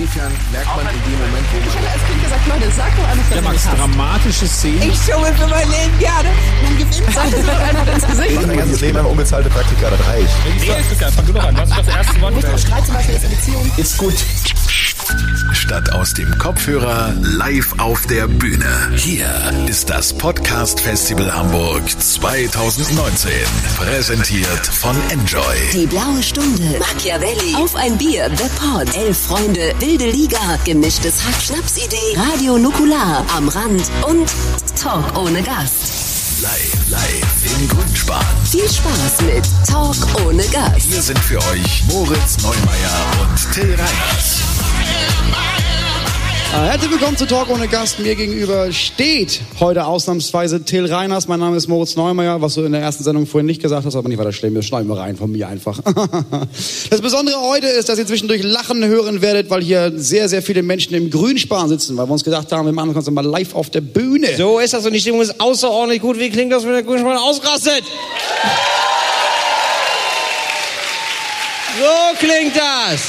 inwiefern merkt man in dem Moment, wo Ich man... habe als Kind gesagt, Leute, sag doch einfach, dass Ja, Max, dramatische Szenen. Ich schummel für mein Leben gerne. Man gewinnt. Sag das doch einfach ins Gesicht. Mein ganzes Leben lang unbezahlte Praktika, das reicht. Nee, Christian, fang du doch an. Was ist das erste Wort? Streit zum Beispiel ist eine Beziehung. Ist gut. Statt aus dem Kopfhörer live auf der Bühne. Hier ist das Podcast Festival Hamburg 2019. Präsentiert von Enjoy. Die blaue Stunde. Machiavelli. Auf ein Bier. The Pod. Elf Freunde. Wilde Liga. Gemischtes Hack. Schnapsidee. Radio Nukular. Am Rand. Und Talk ohne Gast. Live, live im Grünspan. Viel Spaß mit Talk ohne Gast. Hier sind für euch Moritz Neumeier und Till Reiners. Äh, Herzlich willkommen zu Talk ohne Gast. Mir gegenüber steht heute ausnahmsweise Till Reiners. Mein Name ist Moritz Neumeier, was du in der ersten Sendung vorhin nicht gesagt hast, aber nicht weiter schlimm. Das schneiden wir rein von mir einfach. Das Besondere heute ist, dass ihr zwischendurch Lachen hören werdet, weil hier sehr, sehr viele Menschen im Grünspan sitzen, weil wir uns gedacht haben, wir machen Ganze mal live auf der Bühne. So ist das und die Stimmung ist außerordentlich gut. Wie klingt das, wenn der Grünspan ausrastet? So klingt das.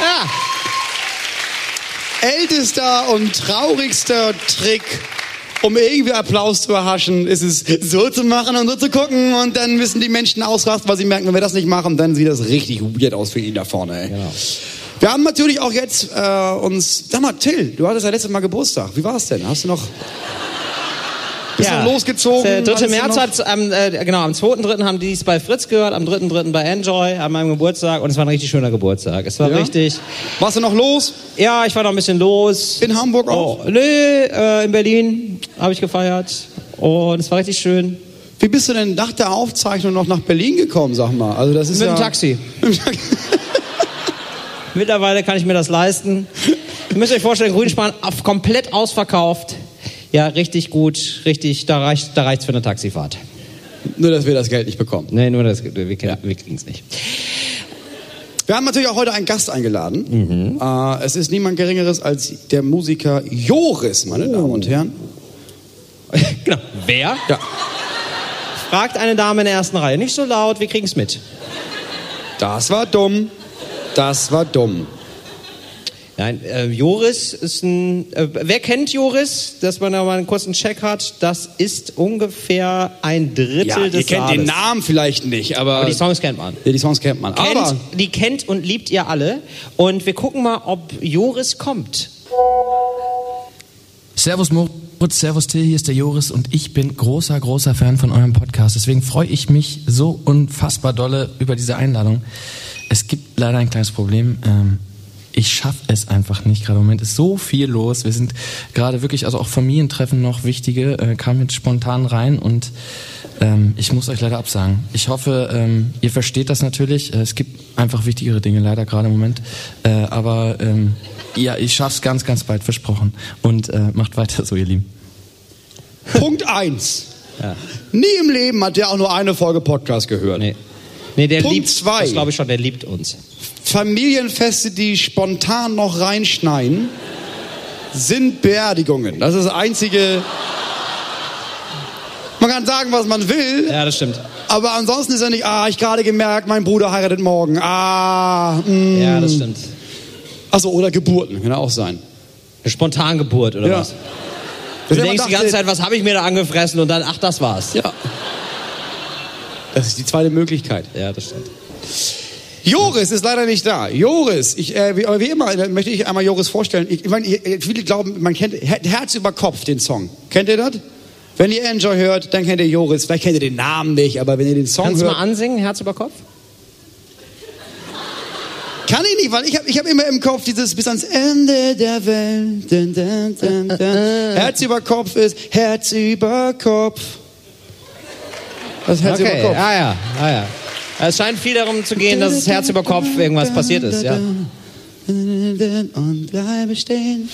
Ja. Ältester und traurigster Trick, um irgendwie Applaus zu erhaschen, ist es so zu machen und so zu gucken und dann müssen die Menschen ausrasten, weil sie merken, wenn wir das nicht machen, dann sieht das richtig weird aus für ihn da vorne. Ey. Wir haben natürlich auch jetzt äh, uns, sag mal, Till, du hattest ja letztes Mal Geburtstag. Wie war es denn? Hast du noch, bist Ja. losgezogen? Der 3. Hattest du März hat, am, äh, genau, am 2.3. haben die es bei Fritz gehört, am 3.3. bei Enjoy, an meinem Geburtstag und es war ein richtig schöner Geburtstag. Es war Ja? richtig, Warst du noch los? ja, ich war noch ein bisschen los. In Hamburg auch? Oh, nö, äh, in Berlin habe ich gefeiert und es war richtig schön. Wie bist du denn nach der Aufzeichnung noch nach Berlin gekommen, sag mal? Also das ist Mit ja dem Taxi. Mittlerweile kann ich mir das leisten. Ihr müsst euch vorstellen, Grünspan komplett ausverkauft. Ja, richtig gut, richtig, da reicht da reicht's für eine Taxifahrt. Nur, dass wir das Geld nicht bekommen. Nee, nur das, wir, wir kriegen es nicht. Wir haben natürlich auch heute einen Gast eingeladen. Äh, es ist niemand Geringeres als der Musiker Joris, meine Damen und Herren. genau. Wer? Ja. Fragt eine Dame in der ersten Reihe. Nicht so laut, wir kriegen es mit. Das war dumm. Das war dumm. Nein, äh, Joris ist ein. Äh, wer kennt Joris? Dass man da mal einen kurzen Check hat. Das ist ungefähr ein Drittel Ja, ihr des kennt Saales. den Namen vielleicht nicht, aber, Aber die Songs kennt man. ja, die Songs kennt man. Kennt, Aber die kennt und liebt ihr alle. Und wir gucken mal, ob Joris kommt. Servus Moritz, Servus Till, hier ist der Joris und ich bin großer, großer Fan von eurem Podcast. Deswegen freue ich mich so unfassbar dolle über diese Einladung. Es gibt leider ein kleines Problem. Ähm, ich schaffe es einfach nicht. Gerade im Moment ist so viel los. Wir sind gerade wirklich, also auch Familientreffen noch wichtige, äh, kamen jetzt spontan rein und ähm, ich muss euch leider absagen. Ich hoffe, ähm, ihr versteht das natürlich. Äh, es gibt einfach wichtigere Dinge leider gerade im Moment. Äh, aber ähm, ja, ich schaff's ganz, ganz bald, versprochen. Und äh, macht weiter so, ihr Lieben. Punkt eins. Nie im Leben hat der auch nur eine Folge Podcast gehört. Nee. Nee, der Punkt liebt zwei. Das glaube ich schon, der liebt uns. Familienfeste, die spontan noch reinschneien, sind Beerdigungen. Das ist das einzige. Man kann sagen, was man will, Ja, das stimmt. aber ansonsten ist er nicht, ah, ich gerade gemerkt, mein Bruder heiratet morgen. Ah, mm. Ja, das stimmt. Achso, oder Geburten, kann auch sein. Eine Spontangeburt oder Ja. was? Das Du ist denkst die ganze Zeit, was habe ich mir da angefressen und dann, ach, das war's. Ja. Das ist die zweite Möglichkeit. Ja, das stimmt. Joris ist leider nicht da. Joris, ich, äh, wie, aber wie immer äh, möchte ich einmal Joris vorstellen. Ich, ich meine, viele glauben, man kennt Her- Herz über Kopf den Song. Kennt ihr das? Wenn ihr Enjoy hört, dann kennt ihr Joris. Vielleicht kennt ihr den Namen nicht, aber wenn ihr den Song Kannst du mal hört, ansingen, Herz über Kopf? kann ich nicht, weil ich habe ich hab immer im Kopf dieses bis ans Ende der Welt. Dun, dun, dun, dun. Herz über Kopf ist Herz über Kopf. Das ist Herz okay, über Kopf. ah ja, ah ja. Es scheint viel darum zu gehen, dass es Herz über Kopf irgendwas passiert ist, ja. Und bleibe stehen.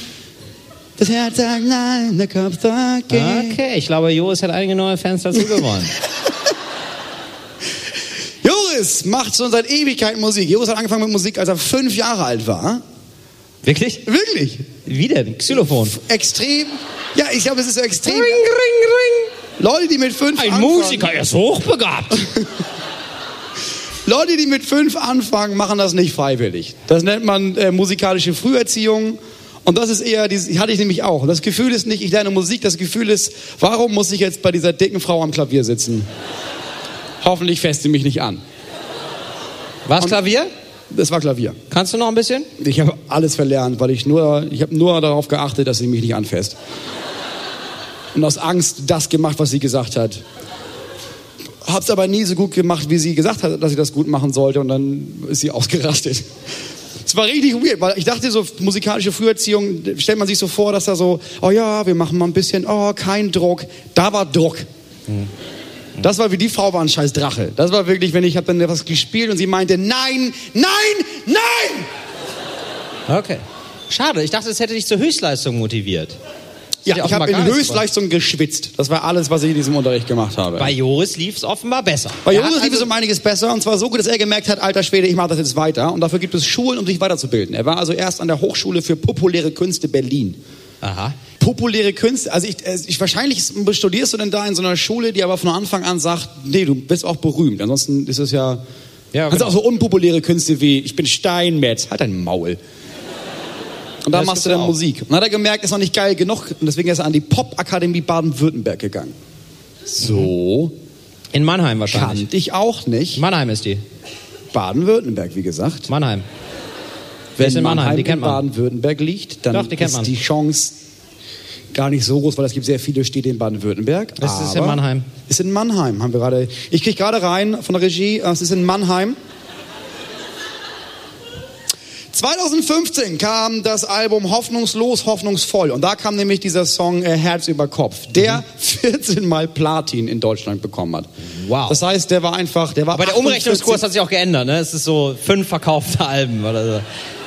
Das Herz sagt nein, der Kopf sagt geh. Okay, ich glaube, Joris hat einige neue Fans dazu gewonnen. Joris macht schon seit Ewigkeiten Musik. Joris hat angefangen mit Musik, als er fünf Jahre alt war. Wirklich? Wirklich? Wie denn? Xylophon. Extrem. Ja, ich glaube, es ist so extrem. Ring, ring, ring. Leute, die mit fünf Ein anfangen, Musiker, er ist hochbegabt. Leute, die mit fünf anfangen, machen das nicht freiwillig. Das nennt man äh, musikalische Früherziehung. Und das ist eher, die hatte ich nämlich auch. Das Gefühl ist nicht, ich lerne Musik, das Gefühl ist, warum muss ich jetzt bei dieser dicken Frau am Klavier sitzen? Hoffentlich fässt sie mich nicht an. Was Klavier? Das war Klavier. Kannst du noch ein bisschen? Ich habe alles verlernt, weil ich nur, ich habe nur darauf geachtet, dass sie mich nicht anfasst. Und aus Angst das gemacht, was sie gesagt hat. Hab's aber nie so gut gemacht, wie sie gesagt hat, dass ich das gut machen sollte. Und dann ist sie ausgerastet. Es war richtig weird, weil ich dachte so, musikalische Früherziehung, stellt man sich so vor, dass da so, oh ja, wir machen mal ein bisschen, oh, kein Druck. Da war Druck. Das war wie die Frau war ein scheiß Drache. Das war wirklich, wenn ich habe dann was gespielt und sie meinte, nein, nein, nein! Okay. Schade, ich dachte, es hätte dich zur Höchstleistung motiviert. Ja, Ja, ich habe in Höchstleistung geschwitzt. Das war alles, was ich in diesem Unterricht gemacht habe. Bei Joris lief es offenbar besser. Bei Jonas hat lief es also- um einiges besser und zwar so gut, dass er gemerkt hat, alter Schwede, ich mache das jetzt weiter. Und dafür gibt es Schulen, um sich weiterzubilden. Er war also erst an der Hochschule für populäre Künste Berlin. Aha. Populäre Künste, also ich, äh, ich wahrscheinlich studierst du denn da in so einer Schule, die aber von Anfang an sagt, nee, du bist auch berühmt. Ansonsten ist es ja, Ja, genau. auch so unpopuläre Künste wie, ich bin Steinmetz, halt dein Maul. Und da machst du dann auch. Musik. Und dann hat er gemerkt, ist noch nicht geil genug. Und deswegen ist er an die Popakademie Baden-Württemberg gegangen. So, In Mannheim wahrscheinlich. kannte ich auch nicht. Mannheim ist die. Baden-Württemberg, wie gesagt. Mannheim. Ist in Mannheim? Die kennt in man. Baden-Württemberg liegt, dann Doch, die ist die Chance gar nicht so groß, weil es gibt sehr viele Städte in Baden-Württemberg. Es ist in Mannheim. Ist in Mannheim, haben wir gerade. Ich kriege gerade rein von der Regie, es ist in Mannheim. 2015 kam das Album Hoffnungslos, Hoffnungsvoll. Und da kam nämlich dieser Song äh, Herz über Kopf, der 14 Mal Platin in Deutschland bekommen hat. Mhm. Wow. Das heißt, der war einfach, der war Aber der 48 Umrechnungskurs hat sich auch geändert, ne? Es ist so fünf verkaufte Alben oder so.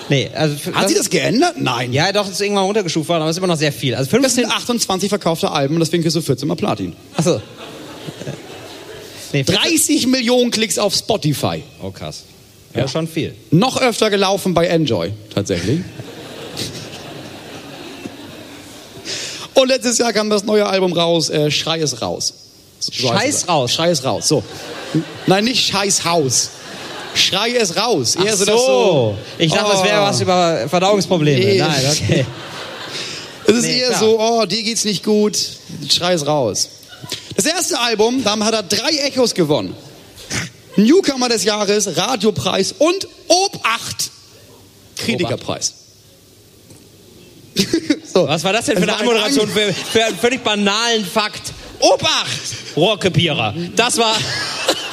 Nee, also. Hat sie das geändert? Nein. Ja, doch, es ist irgendwann runtergestuft worden, aber es ist immer noch sehr viel. Also Das 15. sind 28 verkaufte Alben und deswegen kriegst du 14 Mal Platin. Achso. Nee, 30 Millionen Klicks auf Spotify. Oh, krass. Ja, schon viel. Noch öfter gelaufen bei Enjoy, tatsächlich. Und letztes Jahr kam das neue Album raus, äh, Schrei es raus. So Scheiß es. raus. Schrei es raus, so. Nein, nicht Scheiß Haus. Schrei es raus. Eher Ach so, so. Ich dachte, es Oh. wäre was über Verdauungsprobleme. Nee. Nein, okay. Es ist Nee, eher klar. so, oh, dir geht's nicht gut, schrei es raus. Das erste Album, damit hat er drei Echos gewonnen. Newcomer des Jahres, Radiopreis und Obacht, Kritikerpreis. so. Was war das denn für Es eine Anmoderation für, für einen völlig banalen Fakt? Obacht! Rohrkrepierer. Das war.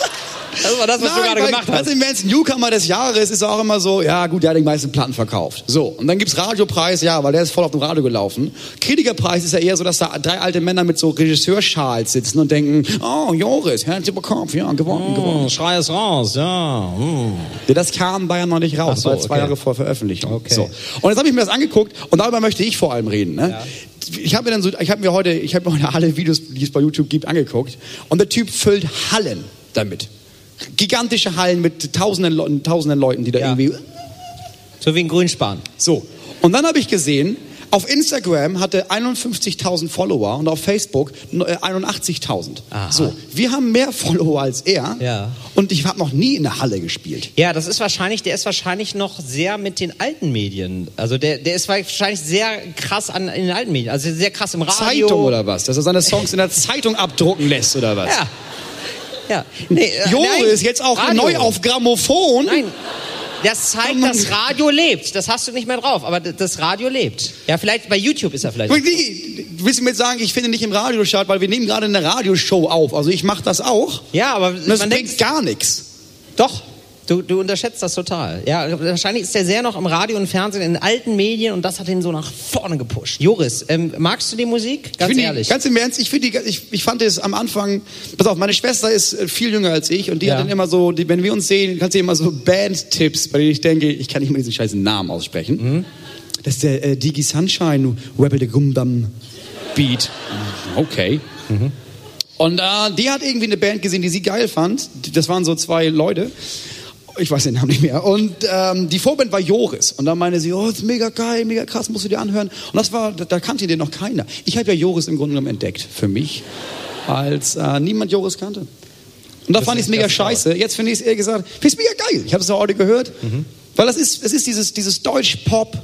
Das war das, was du gerade gemacht hast. du, wenn es Newcomer des Jahres ist, auch immer so, ja gut, der hat die meisten Platten verkauft. So, und dann gibt's Radiopreis, ja, weil der ist voll auf dem Radio gelaufen. Kritikerpreis ist ja eher so, dass da drei alte Männer mit so Regisseurschals sitzen und denken, oh, Joris, Herz über Kopf, ja, gewonnen, gewonnen. Oh, schrei es raus, ja. Ja, das kam Bayern noch nicht raus, Ach so, war zwei okay. Jahre vor Veröffentlichung. Okay. So. Und jetzt habe ich mir das angeguckt und darüber möchte ich vor allem reden. Ne? Ich habe mir dann so, ich habe mir heute, ich habe mir heute alle Videos, die es bei YouTube gibt, angeguckt und der Typ füllt Hallen damit. Gigantische Hallen mit tausenden, Leuten, tausenden Leuten, die da Ja. irgendwie So wie ein Grünspan. so. Und dann habe ich gesehen, auf Instagram hatte 51.000 Follower und auf Facebook äh, 81.000. Aha. So, wir haben mehr Follower als er. Ja. Und ich habe noch nie in der Halle gespielt. Ja, das ist wahrscheinlich, der ist wahrscheinlich noch sehr mit den alten Medien. Also der, der ist wahrscheinlich sehr krass an, in den alten Medien. Also sehr krass im Radio. Zeitung oder was? Dass er seine Songs in der Zeitung abdrucken lässt oder was? Ja. Ja. Nee, äh, Joris, nein. jetzt auch Radio. neu auf Grammophon. Nein. Das zeigt, dass Radio lebt. Das hast du nicht mehr drauf, aber das Radio lebt. Ja, vielleicht bei YouTube ist er vielleicht. Wie- Willst du mir jetzt sagen, ich finde nicht im Radio statt, weil wir nehmen gerade eine Radioshow auf. Also ich mache das auch. Ja, aber das man bringt denkt, gar nichts. doch. Du, du unterschätzt das total. Ja, wahrscheinlich ist er sehr noch im Radio und Fernsehen, in alten Medien und das hat ihn so nach vorne gepusht. Joris, ähm, magst du die Musik? Ganz ehrlich. Die, ganz im Ernst, ich, die, ich, ich fand es am Anfang, pass auf, meine Schwester ist äh, viel jünger als ich und die Ja. hat dann immer so, die, wenn wir uns sehen, kannst du immer so Band-Tipps, bei denen ich denke, ich kann nicht mal diesen scheißen Namen aussprechen. Mhm. Das ist der äh, Digi Sunshine, Rebel the Gumdam Beat. Okay. Mhm. Und äh, die hat irgendwie eine Band gesehen, die sie geil fand. Das waren so zwei Leute. Ich weiß den Namen nicht mehr. Und ähm, die Vorband war Joris. Und dann meinte sie, oh, das ist mega geil, mega krass, musst du dir anhören. Und das war, da, da kannte den noch keiner. Ich habe ja Joris im Grunde genommen entdeckt für mich, als äh, niemand Joris kannte. Und da Das fand ich es mega das scheiße. Jetzt finde ich es ehrlich gesagt, finde ich es mega geil. Ich habe es ja heute gehört. Mhm. Weil das ist, es ist dieses, dieses Deutsch-Pop,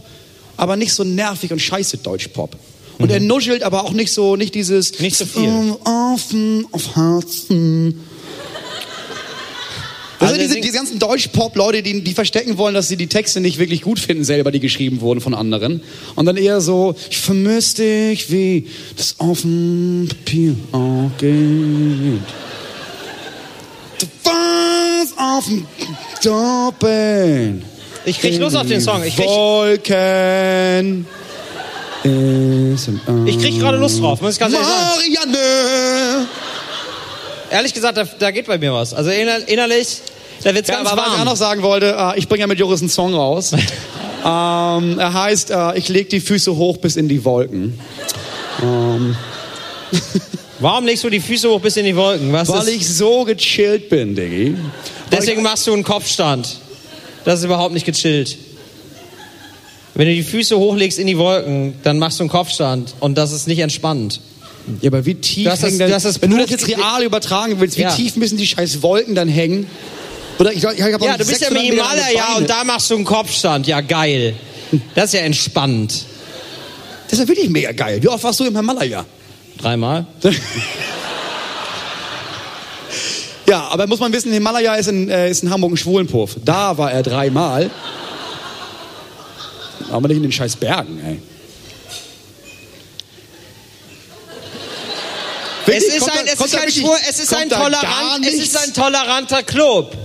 aber nicht so nervig und scheiße Deutsch-Pop. Und er nuschelt aber auch nicht so, nicht dieses Mhm. Nicht so viel. ähm, Offen auf Herzen. Das Also sind diese, diese ganzen Deutsch-Pop-Leute, die, die verstecken wollen, dass sie die Texte nicht wirklich gut finden, selber, die geschrieben wurden von anderen. Und dann eher so, ich vermisse dich, wie das auf dem Papier auch geht. Du warst auf dem Doppeln. Ich krieg Lust auf den Song. Ich krieg, Wolken. ich krieg gerade Lust drauf, muss ich ganz ehrlich sagen. Marianne. Ehrlich gesagt, da, da geht bei mir was. Also inner, innerlich, da wird's Ja, ganz aber was ich auch warm. noch sagen wollte, äh, ich bringe ja mit Joris einen Song raus. ähm, er heißt, äh, ich leg die Füße hoch bis in die Wolken. Warum legst du die Füße hoch bis in die Wolken? Was Weil ist, ich so gechillt bin, Diggi. deswegen machst du einen Kopfstand. Das ist überhaupt nicht gechillt. Wenn du die Füße hochlegst in die Wolken, dann machst du einen Kopfstand und das ist nicht entspannend. Ja, aber wie tief Das ist- hängen denn, das ist wenn du das jetzt real übertragen willst, wie Ja. tief müssen die scheiß Wolken dann hängen? Oder ich, ich, ich hab Ja, du bist ja 600 Meter lange Minimaler, ja, und da machst du einen Kopfstand. Ja, geil. Das ist ja entspannt. Das ist ja wirklich mega geil. Wie oft warst du im Himalaya? Dreimal. Ja, aber muss man wissen, Himalaya ist in, äh, ist in Hamburg ein Schwulenpuff. Da war er dreimal. Aber nicht in den scheiß Bergen, ey. Es ist es es tolerant, es ein toleranter Club.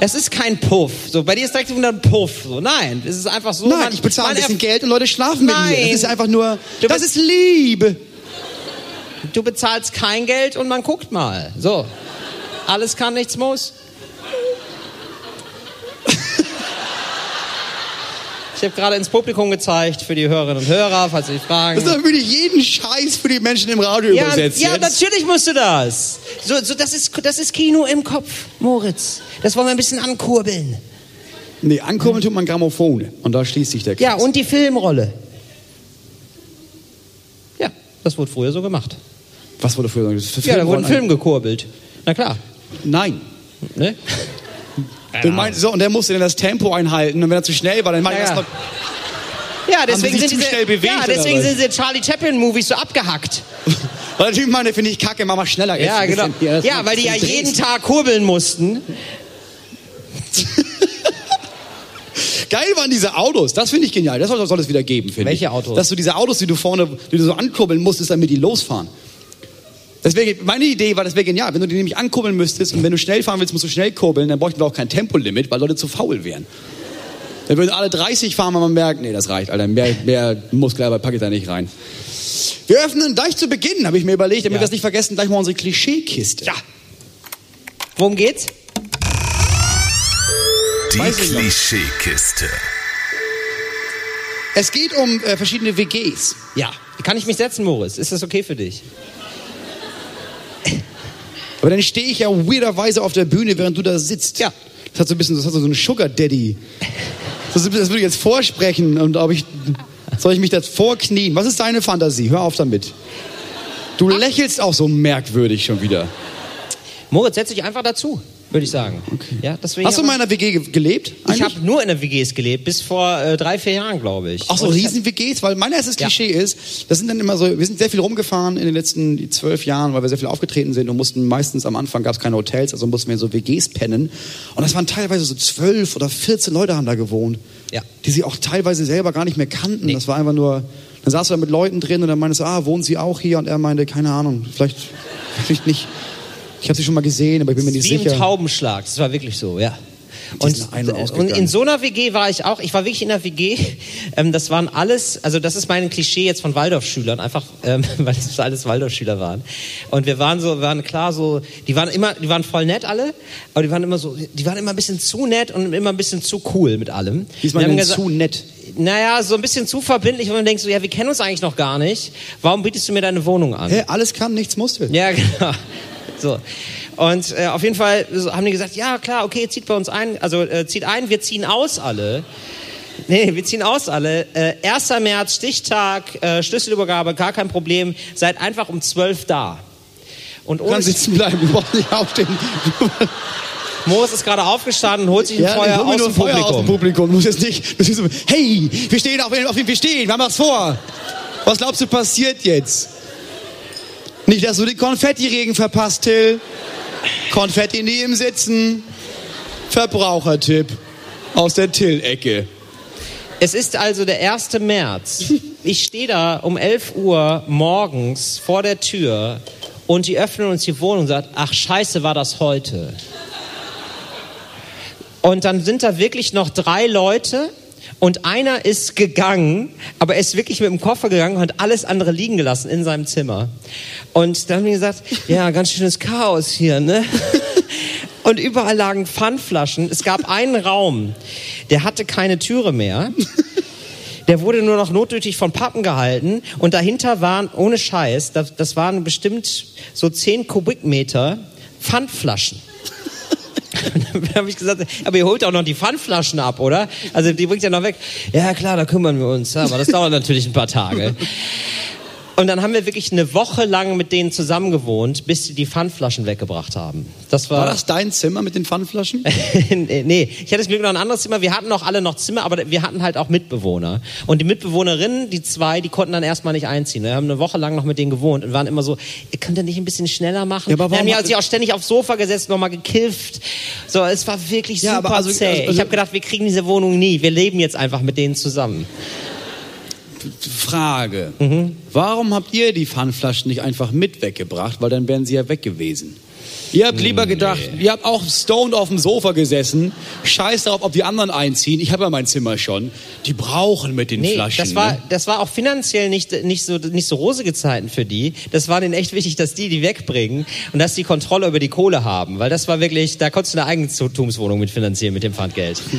Es ist kein Puff. So, bei dir ist direkt wieder ein Puff. So, nein, es ist einfach so. Nein, man- ich bezahle ein bisschen Geld und Leute schlafen mit mir. Nein. Das ist einfach nur, Du das ist Liebe. Du bezahlst kein Geld und man guckt mal. So. Alles kann, nichts muss. Ich habe gerade ins Publikum gezeigt für die Hörerinnen und Hörer, falls Sie sich fragen. Das ist doch wirklich jeden Scheiß für die Menschen im Radio Ja, übersetzt. ja jetzt. natürlich musst du das. So, so, das, ist, das ist Kino im Kopf, Moritz. Das wollen wir ein bisschen ankurbeln. Nee, ankurbeln tut man Grammophone. Und da schließt sich der Kreis. Ja, und die Filmrolle. Ja, das wurde früher so gemacht. Was wurde früher gesagt? Das Ja, da wurde ein Film gekurbelt. Na klar. Nein. Ne? Du meinst, so, und der musste dann das Tempo einhalten. Und wenn er zu schnell war, dann meinte Ja, ich ja. erst mal, Ja, deswegen sind zu diese, schnell bewegt, ja, deswegen sind diese Charlie Chaplin Movies so abgehackt. Weil der Typ meinte, finde ich kacke, mach mal schneller. Ja, genau. hier, Ja, weil die ja bisschen jeden. Tag kurbeln mussten. Geil waren diese Autos, das finde ich genial. Das soll, soll es wieder geben, finde ich. Welche Autos? Dass du diese Autos, die du vorne, die du so ankurbeln musstest, damit die losfahren. Deswegen, meine Idee war, das wäre genial. Wenn du die nämlich ankurbeln müsstest und wenn du schnell fahren willst, musst du schnell kurbeln, dann bräuchten wir auch kein Tempolimit, weil Leute zu faul wären. Dann würden alle 30 fahren, wenn man merkt, nee, das reicht, Alter, mehr, mehr Muskelarbeit packe ich da nicht rein. Wir öffnen gleich zu Beginn, habe ich mir überlegt, damit Ja. wir es nicht vergessen, gleich mal unsere Klischeekiste. Ja. Worum geht's? Die. Klischeekiste. Es geht um äh, verschiedene WGs. Ja. Kann ich mich setzen, Moritz? Ist das okay für dich? Aber dann stehe ich ja weirderweise auf der Bühne, während du da sitzt. Ja. Das hat so ein bisschen, das hat so einen Sugar Daddy. Das, das würde ich jetzt vorsprechen und ob ich, soll ich mich das vorknien? Was ist deine Fantasie? Hör auf damit. Du lächelst auch so merkwürdig schon wieder. Moritz, setz dich einfach dazu, würde ich sagen. Ja, deswegen Hast du mal in einer WG ge gelebt? Ich eigentlich? habe nur in der WGs gelebt, bis vor äh, drei, vier Jahren, glaube ich. Auch so ich Riesen-WGs, weil mein erstes Ja. Klischee ist, das sind dann immer so, wir sind sehr viel rumgefahren in den letzten zwölf Jahren, weil wir sehr viel aufgetreten sind und mussten meistens am Anfang gab es keine Hotels, also mussten wir in so WGs pennen. Und das waren teilweise so zwölf oder 14 Leute haben da gewohnt. Ja. Die sie auch teilweise selber gar nicht mehr kannten. Das war einfach nur, dann saß du da mit Leuten drin und dann meintest du, ah, wohnen sie auch hier? Und er meinte, keine Ahnung, vielleicht, vielleicht nicht. Ich habe sie schon mal gesehen, aber ich bin mir nicht Wie im sicher. Taubenschlag, das war wirklich so, ja. Und, ein- und in so einer WG war ich auch, ich war wirklich in einer WG, ähm, das waren alles, also das ist mein Klischee jetzt von Waldorfschülern, einfach, ähm, weil es alles Waldorfschüler waren. Und wir waren so, waren klar so, die waren immer, die waren voll nett alle, aber die waren immer so, die waren immer ein bisschen zu nett und immer ein bisschen zu cool mit allem. Diesmal Wir haben denn gesagt- zu nett. Naja, so ein bisschen zu verbindlich, und man denkt so, ja, wir kennen uns eigentlich noch gar nicht, warum bietest du mir deine Wohnung an? Hä, alles kann, nichts musste. Ja, genau. So. Und äh, auf jeden Fall haben die gesagt, ja klar, okay, zieht bei uns ein, also äh, zieht ein, wir ziehen aus alle. Nee, wir ziehen aus alle. Äh, 1. März, Stichtag, äh, Schlüsselübergabe, gar kein Problem. Seid einfach um 12 da. Und ohne, sitzen bleiben, du brauchst nicht aufstehen. Moritz ist gerade aufgestanden und holt sich ein Ja, Feuer, aus, dem Feuer aus dem Publikum. Musst jetzt nicht, hey, wir stehen auf, auf dem wir stehen, wir haben was vor. Was glaubst du passiert jetzt? Nicht, dass du den Konfettiregen verpasst, Till. Konfetti neben sitzen. Verbrauchertipp aus der Till-Ecke. Es ist also der 1. März. Ich stehe da um 11 Uhr morgens vor der Tür und die öffnen uns die Wohnung und sagen, ach scheiße, war das heute. Und dann sind da wirklich noch drei Leute und einer ist gegangen, aber er ist wirklich mit dem Koffer gegangen und hat alles andere liegen gelassen in seinem Zimmer. Und dann haben die gesagt, ja, ganz schönes Chaos hier, ne? Und überall lagen Pfandflaschen. Es gab einen Raum, der hatte keine Türe mehr. Der wurde nur noch notdürftig von Pappen gehalten und dahinter waren, ohne Scheiß, das, das waren bestimmt so 10 Kubikmeter Pfandflaschen. Dann habe ich gesagt, aber ihr holt auch noch die Pfandflaschen ab, oder? Also die bringt ja noch weg. Ja klar, da kümmern wir uns. Aber das dauert natürlich ein paar Tage. Und dann haben wir wirklich eine Woche lang mit denen zusammen gewohnt, bis sie die Pfandflaschen weggebracht haben. Das war, War das dein Zimmer mit den Pfandflaschen? nee, ich hatte das Glück noch ein anderes Zimmer. Wir hatten noch alle noch Zimmer, aber wir hatten halt auch Mitbewohner. Und die Mitbewohnerinnen, die zwei, die konnten dann erstmal nicht einziehen. Wir haben eine Woche lang noch mit denen gewohnt und waren immer so, ihr könnt ja nicht ein bisschen schneller machen. Ja, aber wir haben warum ja hat- sich auch ständig aufs Sofa gesetzt, nochmal gekifft. So, es war wirklich Ja, super aber also- zäh. also- ich habe gedacht, wir kriegen diese Wohnung nie. Wir leben jetzt einfach mit denen zusammen. Frage. Warum habt ihr die Pfandflaschen nicht einfach mit weggebracht? Weil dann wären sie ja weg gewesen. Ihr habt lieber gedacht, ihr habt auch stoned auf dem Sofa gesessen, scheiß darauf, ob die anderen einziehen. Ich habe ja mein Zimmer schon. Die brauchen mit den Nee, Flaschen. das war, ne? das war auch finanziell nicht, nicht, so, nicht so rosige Zeiten für die. Das war denen echt wichtig, dass die die wegbringen und dass die Kontrolle über die Kohle haben. Weil das war wirklich, da konntest du eine Eigentumswohnung mit finanzieren mit dem Pfandgeld.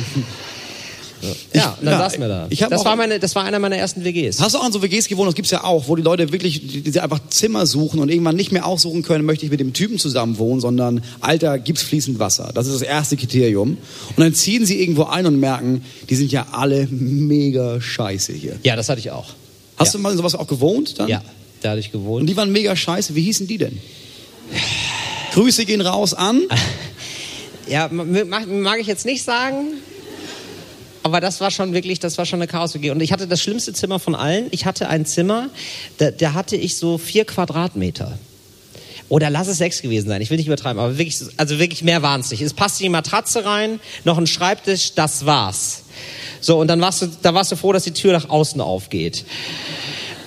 ja, und dann ja, saßen wir da. ich das, war meine, das war einer meiner ersten WGs. Hast du auch an so WGs gewohnt? Das gibt's ja auch, wo die Leute wirklich, die, die einfach Zimmer suchen und irgendwann nicht mehr aussuchen können, möchte ich mit dem Typen zusammen wohnen, sondern Alter, gibt's fließend Wasser. Das ist das erste Kriterium. Und dann ziehen sie irgendwo ein und merken, die sind ja alle mega scheiße hier. Ja, das hatte ich auch. Hast ja. du mal sowas auch gewohnt dann? Ja, da hatte ich Und gewohnt. die waren mega scheiße. Wie hießen die denn? Grüße gehen raus an. Ja, mag, mag ich jetzt nicht sagen. Aber das war schon wirklich, das war schon eine Chaos-WG. Und ich hatte das schlimmste Zimmer von allen. Ich hatte ein Zimmer, da, da hatte ich so vier Quadratmeter. Oder lass es sechs gewesen sein. Ich will nicht übertreiben, aber wirklich, also wirklich mehr waren es nicht. Es passte die Matratze rein, noch ein Schreibtisch, das war's. So, und dann warst du, da warst du froh, dass die Tür nach außen aufgeht.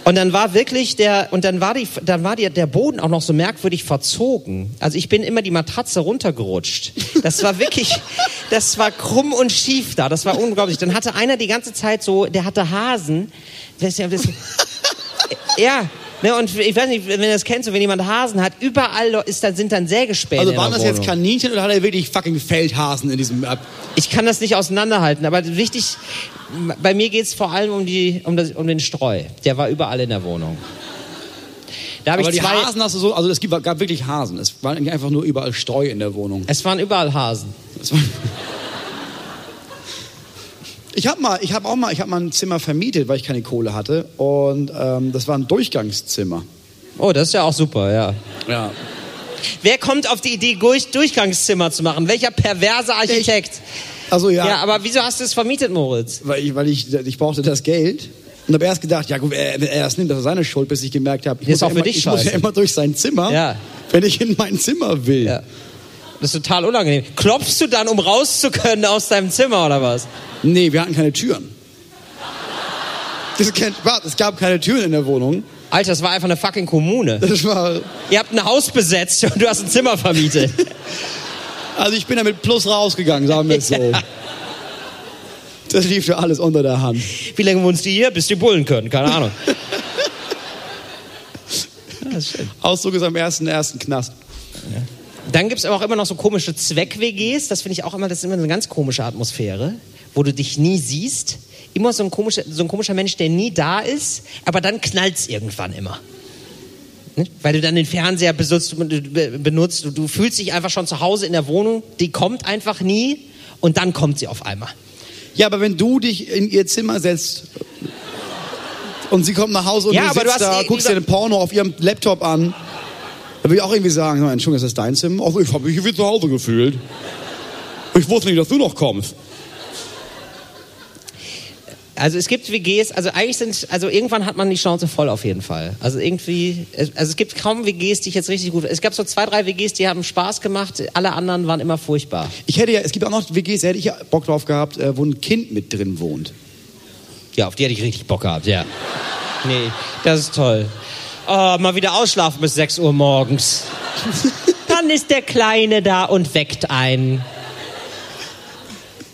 Und dann war wirklich der, und dann war die, dann war die, der Boden auch noch so merkwürdig verzogen. Also ich bin immer die Matratze runtergerutscht. Das war wirklich, das war krumm und schief da. Das war unglaublich. Dann hatte einer die ganze Zeit so, der hatte Hasen. Das, das, ja. Ne, und ich weiß nicht, wenn ihr das kennt, so wenn jemand Hasen hat, überall ist dann, sind dann Sägespäne Also waren das jetzt. Kaninchen oder hat er wirklich fucking Feldhasen in diesem Ab Ich kann das nicht auseinanderhalten, aber wichtig, bei mir geht es vor allem um, die, um, das, um den Streu. Der war überall in der Wohnung. Da Aber die. Hasen hast du so, also es gab wirklich Hasen. Es waren einfach nur überall Streu in der Wohnung. Es waren überall Hasen. Es war- Ich habe mal, ich habe auch mal, ich habe mal ein Zimmer vermietet, weil ich keine Kohle hatte und ähm, das war ein Durchgangszimmer. Oh, das ist ja auch super, ja. Ja. Wer kommt auf die Idee, Durch Durchgangszimmer zu machen? Welcher perverse Architekt? Also ja, Ja, aber wieso hast du es vermietet, Moritz? weil ich, weil ich, ich brauchte das Geld und habe erst gedacht, ja gut, wenn er das nimmt, das ist seine Schuld, bis ich gemerkt habe, ich, muss ja auch für immer, ich muss ja immer durch sein Zimmer, Ja. wenn ich in mein Zimmer will. Ja. Das ist total unangenehm. Klopfst du dann, um raus zu können aus deinem Zimmer oder was? Nee, wir hatten keine Türen. Das kennt, warte, es gab keine Türen in der Wohnung. Alter, das war einfach eine fucking Kommune. Das war, Ihr habt ein Haus besetzt und du hast ein Zimmer vermietet. also ich bin da mit Plus rausgegangen, sagen wir es so. Das lief ja alles unter der Hand. Wie lange wohnst du hier? Bis die Bullen können, keine Ahnung. Ja, ist. Auszug ist am ersten, ersten Knast. Dann gibt es aber auch immer noch so komische Zweck-WGs. Das finde ich auch immer, das ist immer eine ganz komische Atmosphäre, wo du dich nie siehst. Immer so ein komischer, so ein komischer Mensch, der nie da ist, aber dann knallt's irgendwann immer. Ne? Weil du dann den Fernseher besitzt, be- benutzt, du, du fühlst dich einfach schon zu Hause in der Wohnung, die kommt einfach nie und dann kommt sie auf einmal. Ja, aber wenn du dich in ihr Zimmer setzt und sie kommt nach Hause und Ja, du aber sitzt du hast da, eh guckst dir den Porno auf ihrem Laptop an. Da würde ich auch irgendwie sagen, "Na, Entschuldigung, ist das dein Zimmer? Also ich habe mich wie zu Hause gefühlt. Ich wusste nicht, dass du noch kommst. Also es gibt WGs, also eigentlich sind, also irgendwann hat man die Chance voll auf jeden Fall. Also irgendwie, also es gibt kaum WGs, die ich jetzt richtig gut. Es gab so zwei, drei WGs, die haben Spaß gemacht, alle anderen waren immer furchtbar. Ich hätte ja, es gibt auch noch WGs, da hätte ich ja Bock drauf gehabt, äh, wo ein Kind mit drin wohnt. Ja, auf die hätte ich richtig Bock gehabt, ja. Nee, das ist toll. Oh, mal wieder ausschlafen bis 6 Uhr morgens. Dann ist der Kleine da und weckt einen.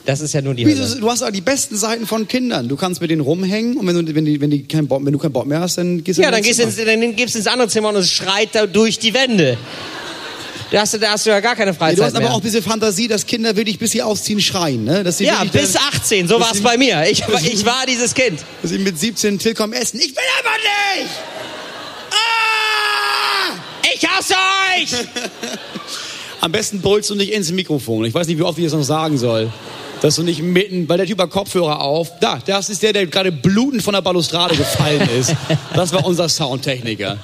Das ist ja nur die Wieso, du hast ja die besten Seiten von Kindern. Du kannst mit denen rumhängen und wenn du, wenn die, wenn die keinen Bock, wenn du keinen Bock mehr hast, dann gehst du Ja, dann gehst ins, dann gehst du ins andere Zimmer und es schreit da durch die Wände. Da hast du, da hast du ja gar keine Ja, Freizeit du hast aber mehr. auch diese Fantasie, dass Kinder wirklich bis sie ausziehen schreien, ne? Dass sie ja, bis dann- 18, so war es bei mir. Ich, war- ich war dieses Kind. Dass sie mit 17 Till essen. Ich will aber nicht! Ich hasse euch! Am besten brüllst du nicht ins Mikrofon. Ich weiß nicht, wie oft ich das noch sagen soll. Dass du nicht mitten, weil der Typ hat Kopfhörer auf. Da, das ist der, der gerade blutend von der Balustrade gefallen ist. Das war unser Soundtechniker.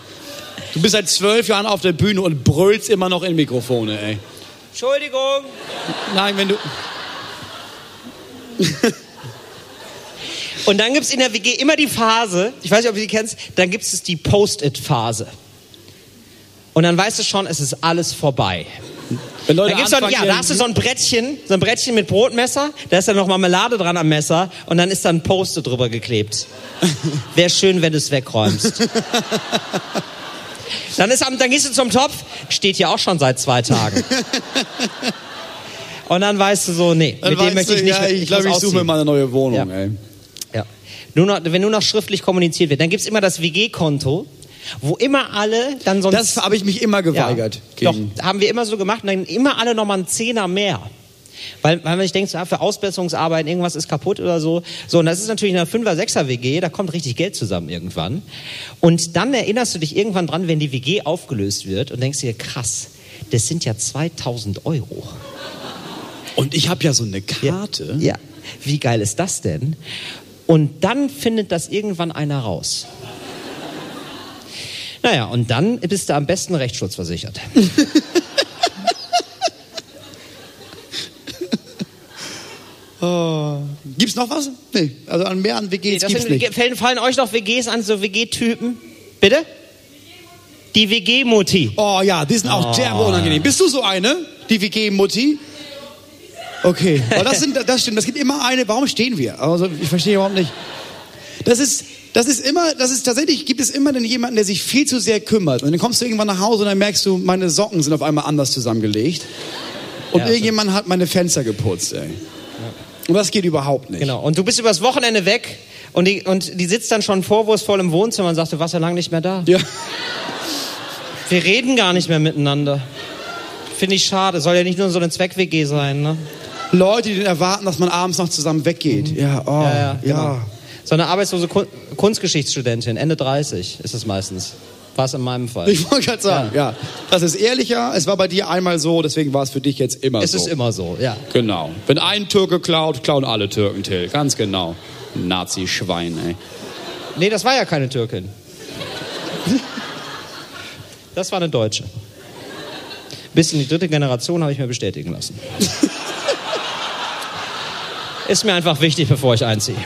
Du bist seit zwölf Jahren auf der Bühne und brüllst immer noch in Mikrofone, ey. Entschuldigung. Nein, wenn du. Und dann gibt's in der WG immer die Phase, ich weiß nicht, ob du die kennst, dann gibt es die Post-it-Phase. Und dann weißt du schon, es ist alles vorbei. Wenn Leute Da gibt's so ein, anfangen, ja, da hast du so ein Brettchen, so ein Brettchen mit Brotmesser, da ist dann noch Marmelade dran am Messer und dann ist da ein Post-it drüber geklebt. Wäre schön, wenn du es wegräumst. Dann, ist, dann gehst du zum Topf, steht hier auch schon seit zwei Tagen. Und dann weißt du so, nee, Dann mit dem möchte ich nicht ja, mehr. ich glaube, muss ich suche mir mal eine neue Wohnung, Ja. ey. Ja. Nur noch, wenn nur noch schriftlich kommuniziert wird, dann gibt's immer das WG-Konto, wo immer alle dann sonst. Das habe ich mich immer geweigert. Doch, gegen. haben wir immer so gemacht und dann immer alle nochmal einen Zehner mehr. Weil, weil man sich denkt, so, ah, für Ausbesserungsarbeiten, irgendwas ist kaputt oder so. So, und das ist natürlich in einer 5er, 6er WG, da kommt richtig Geld zusammen irgendwann. Und dann erinnerst du dich irgendwann dran, wenn die WG aufgelöst wird und denkst dir, krass, das sind ja 2000 Euro. Und ich habe ja so eine Karte. Ja, wie geil ist das denn? Und dann findet das irgendwann einer raus. Naja, und dann bist du am besten rechtsschutzversichert. Gibt's noch was? Nee, also an mehr an WGs Das gibt's nicht. fallen, fallen euch noch WGs an, so WG-Typen? Bitte? Die WG-Mutti. Oh ja, die sind auch derbe unangenehm. Bist du so eine? Die WG-Mutti? Okay, aber das, sind, das stimmt. Das gibt immer eine. Warum stehen wir? Also ich verstehe überhaupt nicht. Das ist, das ist immer, das ist tatsächlich gibt es immer dann jemanden, der sich viel zu sehr kümmert. Und dann kommst du irgendwann nach Hause und dann merkst du, meine Socken sind auf einmal anders zusammengelegt. Und Ja, irgendjemand hat meine Fenster geputzt, ey. Und das geht überhaupt nicht. Genau. Und du bist übers Wochenende weg und die, und die sitzt dann schon vorwurfsvoll im Wohnzimmer und sagt, du warst ja lange nicht mehr da. Ja. Wir reden gar nicht mehr miteinander. Finde ich schade. Soll ja nicht nur so eine Zweck-WG sein, ne? Leute, die erwarten, dass man abends noch zusammen weggeht. Ja, oh, ja, ja, genau. So eine arbeitslose Kun Kunstgeschichtsstudentin, Ende 30 ist es meistens. War es in meinem Fall. Ich wollte gerade sagen, ja. Das ist ehrlicher. Es war bei dir einmal so, deswegen war es für dich jetzt immer es so. ist immer so, ja. Genau. Wenn ein Türke klaut, klauen alle Türken, Till. Ganz genau. Nazi-Schwein, ey. Nee, das war ja keine Türkin. Das war eine Deutsche. Bis in die dritte Generation habe ich mir bestätigen lassen. Ist mir einfach wichtig, bevor ich einziehe.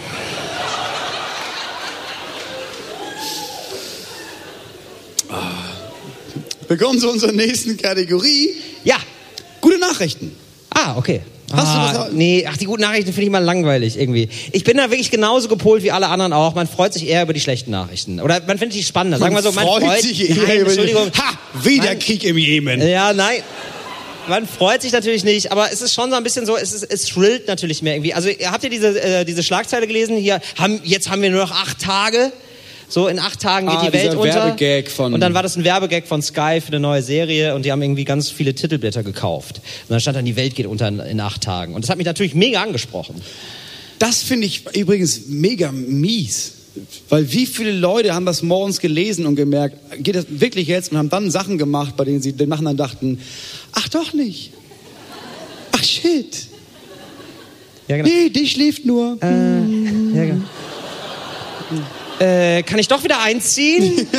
Wir kommen zu unserer nächsten Kategorie. Ja. Gute Nachrichten. Ah, okay. Hast du ah, was- Nee, ach, die guten Nachrichten finde ich mal langweilig irgendwie. Ich bin da wirklich genauso gepolt wie alle anderen auch. Man freut sich eher über die schlechten Nachrichten. Oder man findet die spannender. Sagen wir so, man freut, sich eher nein, über die- Entschuldigung. Ha! Wieder Nein. Krieg im Jemen. Ja, nein. Man freut sich natürlich nicht, aber es ist schon so ein bisschen so, es, ist, es thrillt natürlich mehr irgendwie. Also habt ihr diese, äh, diese Schlagzeile gelesen? Hier, haben, jetzt haben wir nur noch acht Tage. So, in acht Tagen geht Ah, die Welt unter. Werbegag von- und dann war das ein Werbegag von Sky für eine neue Serie und die haben irgendwie ganz viele Titelblätter gekauft. Und dann stand dann, die Welt geht unter in, acht Tagen. Und das hat mich natürlich mega angesprochen. Das finde ich übrigens mega mies. Weil wie viele Leute haben das morgens gelesen und gemerkt, geht das wirklich jetzt? Und haben dann Sachen gemacht, bei denen sie den Nachhinein dachten, ach doch nicht. Ach shit. Ja, genau. Nee, die schläft nur. Ja, genau. Äh, kann ich doch wieder einziehen?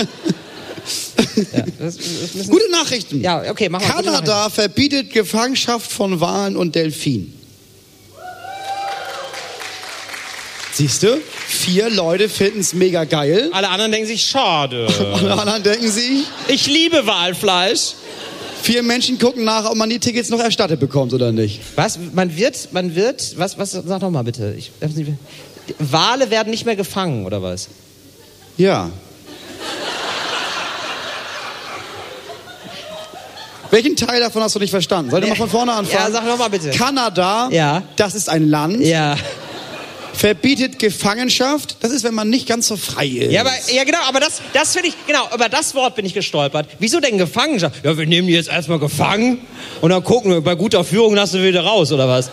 Ja, das, das müssen, Gute Nachrichten. ja, okay, mach mal. gute Kanada verbietet Gefangenschaft von Walen und Delfinen. Siehst du? Vier Leute finden es mega geil. Nachrichten. Alle anderen denken sich, schade. Alle anderen denken sie, Ich liebe Walfleisch. vier Menschen gucken nach, ob man die Tickets noch erstattet bekommt oder nicht. Was? Man wird, man wird, was, was, sag doch mal bitte. Ich, Wale werden nicht mehr gefangen, oder was? Ja. Welchen Teil davon hast du nicht verstanden? Soll ich mal von vorne anfangen? Ja, sag noch mal bitte. Kanada, Ja. das ist ein Land, Ja. verbietet Gefangenschaft. Das ist, wenn man nicht ganz so frei ist. Ja, aber, ja genau, aber das, das finde ich, genau, über das Wort bin ich gestolpert. Wieso denn Gefangenschaft? Ja, wir nehmen die jetzt erstmal gefangen und dann gucken wir, bei guter Führung lassen wir wieder raus, oder was?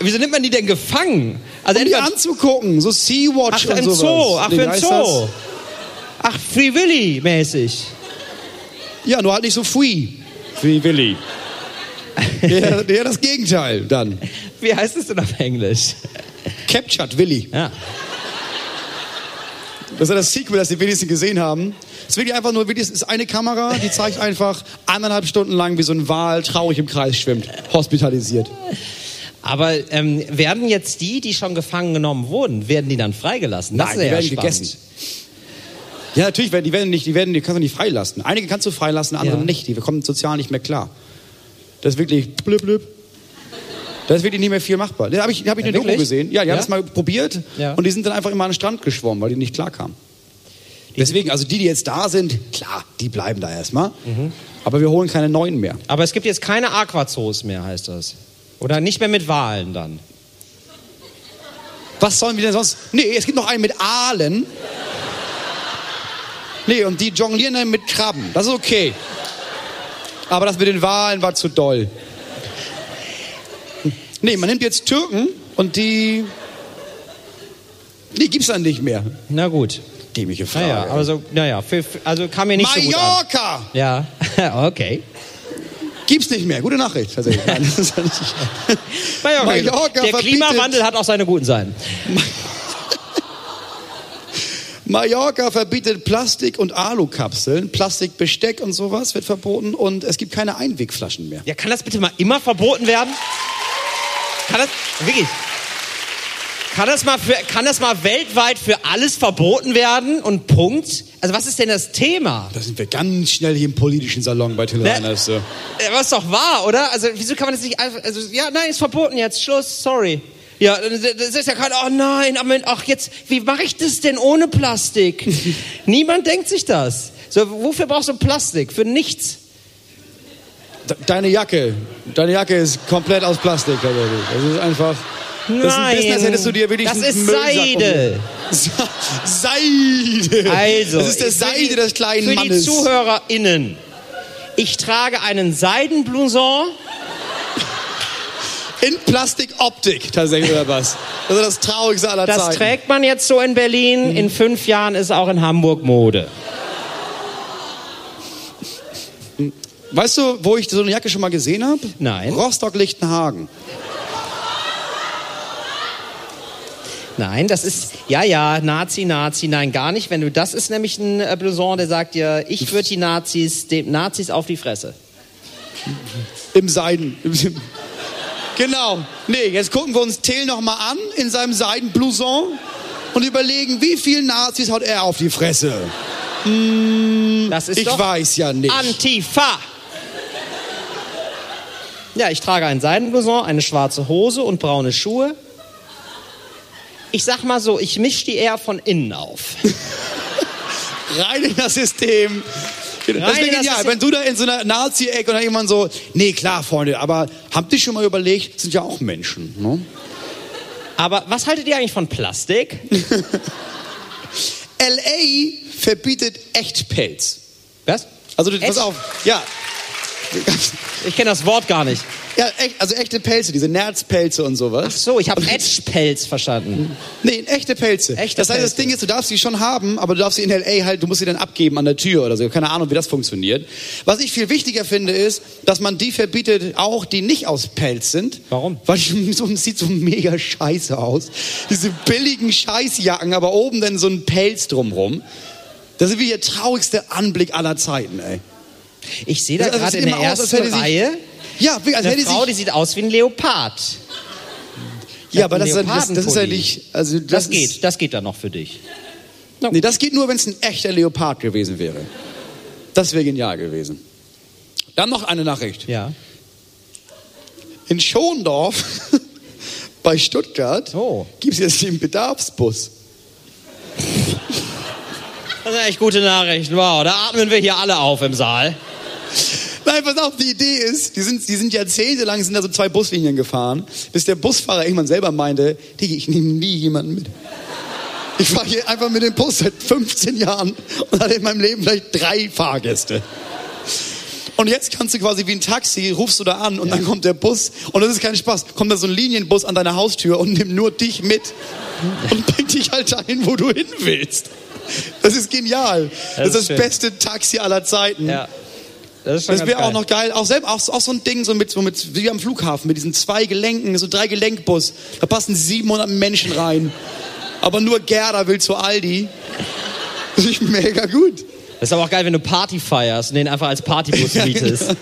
Wieso nimmt man die denn gefangen? Also um die anzugucken, so Sea-Watch Ach, und sowas. Zoo, ach, Nee, für wie ein Zoo. das? Ach, Free Willy mäßig. Ja, nur halt nicht so free. Free Willy. Ja, ja, das Gegenteil dann. Wie heißt es denn auf Englisch? Captured Willy. Ja. Das ist ja das Sequel, das die wenigsten gesehen haben. Es ist wirklich einfach nur, es ist eine Kamera, die zeigt einfach eineinhalb Stunden lang, wie so ein Wal traurig im Kreis schwimmt, hospitalisiert. Aber ähm, werden jetzt die, die schon gefangen genommen wurden, werden die dann freigelassen? Das Nein, ist die ja werden spannend. gegessen. Ja, natürlich, werden- die werden nicht, die werden, die kannst du nicht freilassen. Einige kannst du freilassen, andere Ja. nicht. Die kommen sozial nicht mehr klar. Das ist wirklich blöb, blöb. Da ist wirklich nicht mehr viel machbar. Da habe ich, da hab ich Ja, eine Doku gesehen. Ja, die haben Ja? das mal probiert Ja. und die sind dann einfach immer an den Strand geschwommen, weil die nicht klar kamen. Deswegen, also die, die jetzt da sind, klar, die bleiben da erstmal. Mhm. Aber wir holen keine neuen mehr. Aber es gibt jetzt keine Aquazoos mehr, heißt das. Oder nicht mehr mit Walen dann. Was sollen wir denn sonst? Nee, es gibt noch einen mit Aalen. Nee, und die jonglieren dann mit Krabben. Das ist okay. Aber das mit den Walen war zu doll. Nee, man nimmt jetzt Türken und die. Die gibt's dann nicht mehr. Na gut. Dämliche Frage. Naja, aber so, naja, für, also kam mir nicht so gut an. Mallorca! Ja, okay. Gibt's nicht mehr. Gute Nachricht, tatsächlich. Nein, Mallorca. Mallorca Der verbietet- Klimawandel hat auch seine guten Seiten. Mallorca verbietet Plastik- und Alukapseln. Plastikbesteck und sowas wird verboten. Und es gibt keine Einwegflaschen mehr. Ja, kann das bitte mal immer verboten werden? Kann das, wirklich? Kann das mal, für, kann das mal weltweit für alles verboten werden und Punkt? Also was ist denn das Thema? Da sind wir ganz schnell hier im politischen Salon bei Till Ne? Reiners. So. Was ist doch wahr, oder? Also wieso kann man das nicht einfach, also ja, nein, ist verboten jetzt, Schluss, sorry. Ja, das ist ja kein, oh nein, aber ach jetzt, wie mache ich das denn ohne Plastik? Niemand denkt sich das. So, wofür brauchst du Plastik? Für nichts. De- Deine Jacke, deine Jacke ist komplett aus Plastik tatsächlich. Das ist einfach. Das ist ein Nein, Business, hättest du dir wirklich das ist Seide. Seide. Also, Das ist der für Seide die- des kleinen Für Mannes. die ZuhörerInnen. Ich trage einen Seidenblouson. In Plastikoptik tatsächlich oder was? Das ist das Traurigste aller Das Zeiten. trägt man jetzt so in Berlin. In fünf Jahren ist auch in Hamburg Mode. Weißt du, wo ich so eine Jacke schon mal gesehen habe? Nein. Rostock-Lichtenhagen. Nein, das ist, ja, ja, Nazi, Nazi, nein, gar nicht. Wenn du, das ist nämlich ein äh, Blouson, der sagt dir, ich würde die Nazis, den Nazis auf die Fresse. Im Seiden. Genau. Nee, jetzt gucken wir uns Till noch mal an in seinem und überlegen, wie viele Nazis haut er auf die Fresse? Das ist Ich doch weiß ja nicht. Antifa. Ja, ich trage einen Seidenblouson, eine schwarze Hose und braune Schuhe. Ich sag mal so, ich mische die eher von innen auf. Rein in das System. Das wäre genial, wenn du da in so einer Nazi-Ecke und dann jemand so, nee, klar, Freunde, aber habt ihr schon mal überlegt, sind ja auch Menschen, ne? Aber was haltet ihr eigentlich von Plastik? L.A. verbietet Echtpelz. Was? Also, du- pass Echt? auf, ja. Ich kenne das Wort gar nicht. Ja, echt, also echte Pelze, diese Nerzpelze und sowas. Ach so, ich habe Edgepelz verstanden. Nee, echte Pelze. Echte das heißt, das. Ding ist, du darfst sie schon haben, aber du darfst sie in L.A. halt, du musst sie dann abgeben an der Tür oder so. Keine Ahnung, wie das funktioniert. Was ich viel wichtiger finde, ist, dass man die verbietet, auch die nicht aus Pelz sind. Warum? Weil die, so, es sieht so mega scheiße aus. Diese billigen Scheißjacken, aber oben dann so ein Pelz drumrum. Das ist wie der traurigste Anblick aller Zeiten, ey. Ich sehe da Also, gerade in der aus, ersten sie- Reihe Ja, als eine hätte Frau, die sieht aus wie ein Leopard. ja, aber das, ist ja- das, das ist ja nicht, also das, Das, ist- geht, das geht dann noch für dich. Nee, das geht nur, wenn es ein echter Leopard gewesen wäre. Das wäre genial gewesen. Dann noch eine Nachricht. Ja. In Schondorf bei Stuttgart Oh. gibt es jetzt den Bedarfsbus. Das sind echt gute Nachrichten. Wow, da atmen wir hier alle auf im Saal. Nein, pass auf, die Idee ist, die sind, die sind jahrzehntelang sind da so zwei Buslinien gefahren, bis der Busfahrer irgendwann selber meinte, Digi, ich nehme nie jemanden mit. Ich fahre hier einfach mit dem Bus seit 15 Jahren und hatte in meinem Leben vielleicht drei Fahrgäste. Und jetzt kannst du quasi wie ein Taxi, rufst du da an und dann kommt der Bus und das ist kein Spaß, kommt da so ein Linienbus an deine Haustür und nimmt nur dich mit und bringt dich halt dahin, wo du hin willst. Das ist genial. Das, ist ist das schön. beste Taxi aller Zeiten. Ja. Das Das wäre auch noch geil. Auch, selbst, auch, auch so ein Ding, so mit, so mit, wie am Flughafen, mit diesen zwei Gelenken, so drei Gelenkbus. Da passen 700 Menschen rein. Aber nur Gerda will zu Aldi. Das ist mega gut. Das ist aber auch geil, wenn du Party feierst und den einfach als Partybus mietest.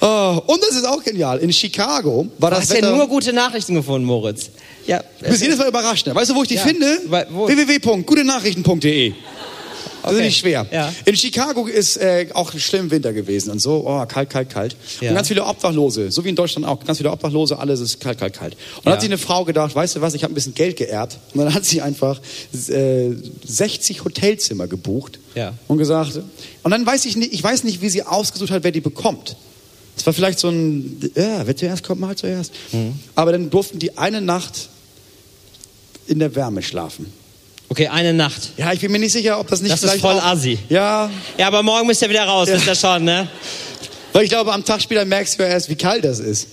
Oh, und das ist auch genial. In Chicago war Du das hast ja Wetter... nur gute Nachrichten gefunden, Moritz. Ja, du bist jedes Mal überrascht. ne? Weißt du, wo ich die Ja. finde? Www.gutenachrichten.de Das ist Okay. nicht schwer. Ja. In Chicago ist äh, auch schlimm Winter gewesen und so. Oh, kalt, kalt, kalt. Ja. Und ganz viele Obdachlose, so wie in Deutschland auch. Ganz viele Obdachlose, alles ist kalt, kalt, kalt. Und dann Ja. hat sich eine Frau gedacht, weißt du was, ich habe ein bisschen Geld geerbt. Und dann hat sie einfach äh, 60 Hotelzimmer gebucht und gesagt. Und dann weiß ich nicht, ich weiß nicht, wie sie ausgesucht hat, wer die bekommt. Es war vielleicht so ein, ja, wer zuerst kommt, mal zuerst. Mhm. Aber dann durften die eine Nacht in der Wärme schlafen. Okay, eine Nacht. Ja, ich bin mir nicht sicher, ob das nicht Das ist vielleicht voll auch, assi. Ja, Ja, aber morgen müsst ihr wieder raus, wisst ihr schon, ne? weil ich glaube, am Tag später merkst du ja erst, wie kalt das ist.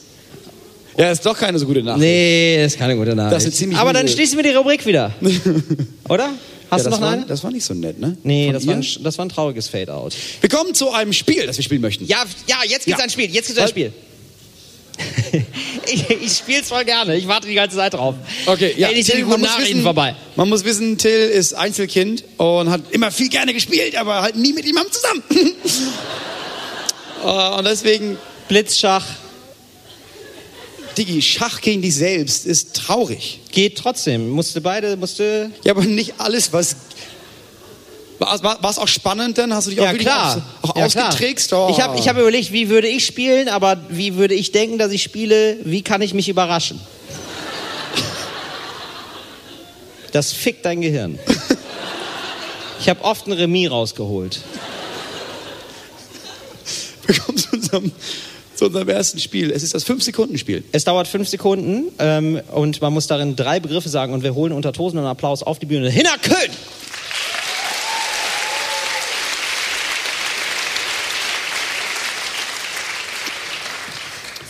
Ja, ist doch keine so gute Nacht. Nee, das ist keine gute Nachricht. Das ist ziemlich aber dann schließen wir die Rubrik wieder. Oder? Hast ja, du das noch war, eine? Das war nicht so nett, ne? Nee, das war, ein, das war ein trauriges Fade-out. Wir kommen zu einem Spiel, das wir spielen möchten. Ja, ja, jetzt gibt's Ja. ein Spiel. Jetzt gibt's ein Spiel. Ich ich spiel's voll gerne. Ich warte die ganze Zeit drauf. Okay, ja. Endlich sind die Till, man guten muss Nachrichten wissen- vorbei. Man muss wissen, Till ist Einzelkind und hat immer viel gerne gespielt, aber halt nie mit jemandem zusammen. Äh, und deswegen, Blitzschach Digi, Schach gegen dich selbst ist traurig. geht trotzdem. Musste beide, musste. Ja, aber nicht alles, was. War es auch spannend dann? Hast du dich auch Ja, wirklich klar. Auch, auch ja, klar. ausgetrickst? Oh. Ich habe ich hab überlegt, wie würde ich spielen, aber wie würde ich denken, dass ich spiele? Wie kann ich mich überraschen? Das fickt dein Gehirn. Ich habe oft ein Remis rausgeholt. Wir kommen zu unserem, zu unserem ersten Spiel. Es ist das 5-Sekunden-Spiel. Es dauert fünf Sekunden ähm, und man muss darin drei Begriffe sagen und wir holen unter tosenden Applaus auf die Bühne. Hinner Köhn!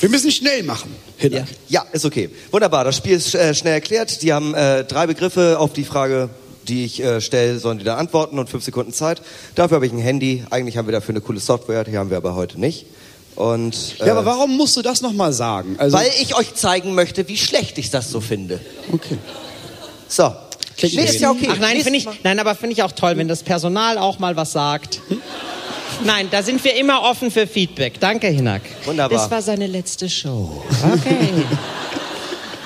Wir müssen schnell machen. Hinak. Ja, ist okay. Wunderbar, das Spiel ist äh, schnell erklärt. Die haben äh, drei Begriffe auf die Frage, die ich äh, stelle, sollen die da antworten und fünf Sekunden Zeit. Dafür habe ich ein Handy. Eigentlich haben wir dafür eine coole Software, die haben wir aber heute nicht. Und, äh, Ja, aber warum musst du das nochmal sagen? Also, weil ich euch zeigen möchte, wie schlecht ich das so finde. okay. So. Klingt nee, ist ja okay. Ach nein, finde ich, nein, aber finde ich auch toll, wenn das Personal auch mal was sagt. Nein, da sind wir immer offen für Feedback. Danke, Hinak. Wunderbar. Das war seine letzte Show. Okay.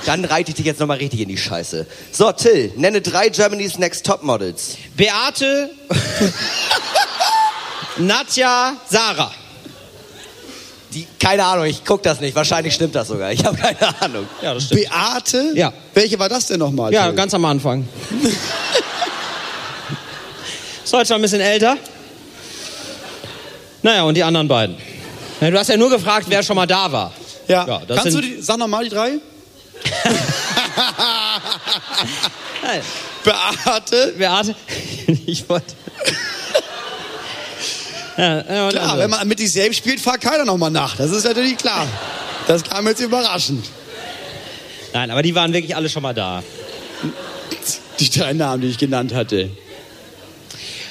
Dann reite ich dich jetzt nochmal richtig in die Scheiße. So, Till, nenne drei Germany's Next Top Models. Beate, Nadja, Sarah. Die, keine Ahnung, ich guck das nicht. Wahrscheinlich stimmt das sogar. Ich habe keine Ahnung. Ja, das stimmt. Beate? Ja. Welche war das denn nochmal? Ja, Till? ganz am Anfang. Ist heute schon ein bisschen älter. Naja, und die anderen beiden. Du hast ja nur gefragt, wer schon mal da war. Ja. Ja, das Kannst du die, sag nochmal die drei? Beate? Beate, ich wollte. Ja, Klar, andere. wenn man mit sich selbst spielt, fragt keiner nochmal nach. Das ist natürlich klar. Das kam jetzt überraschend. Nein, aber die waren wirklich alle schon mal da. Die drei Namen, die ich genannt hatte.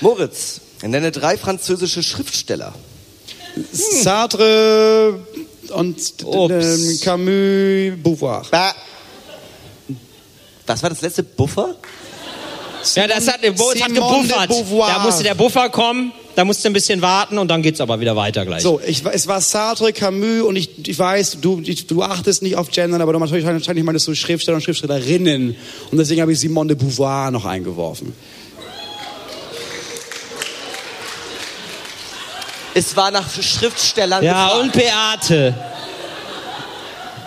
Moritz, nenne drei französische Schriftsteller. Sartre und ähm, Camus, Beauvoir. Bah. Was war das letzte? Buffer? Ja, das hat, das hat Simone gebuffert. de Beauvoir. Da musste der Buffer kommen, da musste ein bisschen warten und dann geht's aber wieder weiter gleich. So, ich, es war Sartre, Camus und ich, ich weiß, du, ich, du achtest nicht auf Gendern, aber du wahrscheinlich, wahrscheinlich meinst du Schriftsteller und Schriftstellerinnen. Und deswegen habe ich Simone de Beauvoir noch eingeworfen. Es war nach Schriftstellern Ja, gefragt. und Beate.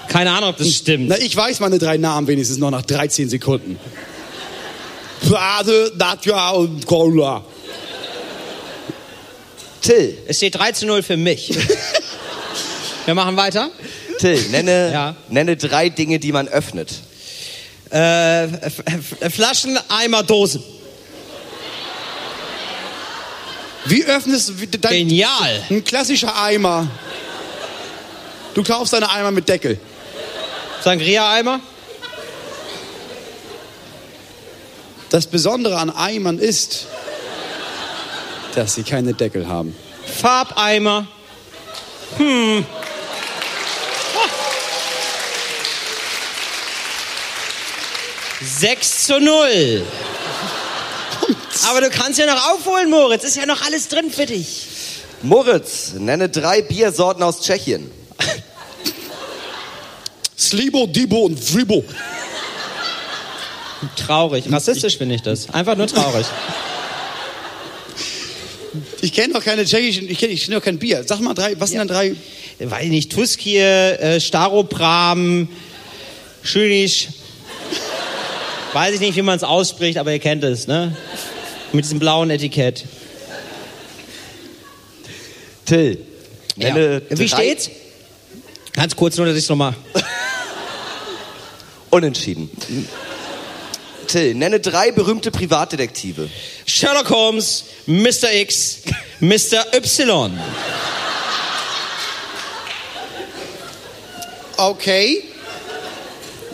Keine Ahnung, ob das stimmt. Na, ich weiß meine drei Namen wenigstens noch nach 13 Sekunden. Beate, Nadja und Cola. Till, Es steht 3 zu 0 für mich. Wir machen weiter. Till, nenne, Ja. nenne drei Dinge, die man öffnet. Äh, F- F- Flaschen, Eimer, Dosen. Wie öffnest du dein, Genial. ein klassischer Eimer? Du kaufst deine Eimer mit Deckel. Sangria-Eimer? Das Besondere an Eimern ist, dass sie keine Deckel haben. Farbeimer. Hm. Sechs zu null. Aber du kannst ja noch aufholen, Moritz. Ist ja noch alles drin für dich. Moritz, nenne drei Biersorten aus Tschechien. Slibo, Dibo und Vribo. Traurig. Rassistisch finde ich das. Einfach nur traurig. Ich kenne doch keine tschechischen, ich kenne ich kenn doch kein Bier. Sag mal drei, was sind denn drei? Weiß ich nicht. Tuskir, äh, Staropram, Schönisch. Weiß ich nicht, wie man es ausspricht, aber ihr kennt es, ne? Mit diesem blauen Etikett. Till, nenne Ja. Wie steht's? Ganz kurz nur, dass ich es nochmal. Unentschieden. Till, nenne drei berühmte Privatdetektive. Sherlock Holmes, Mr. X, Mr. Y. Okay.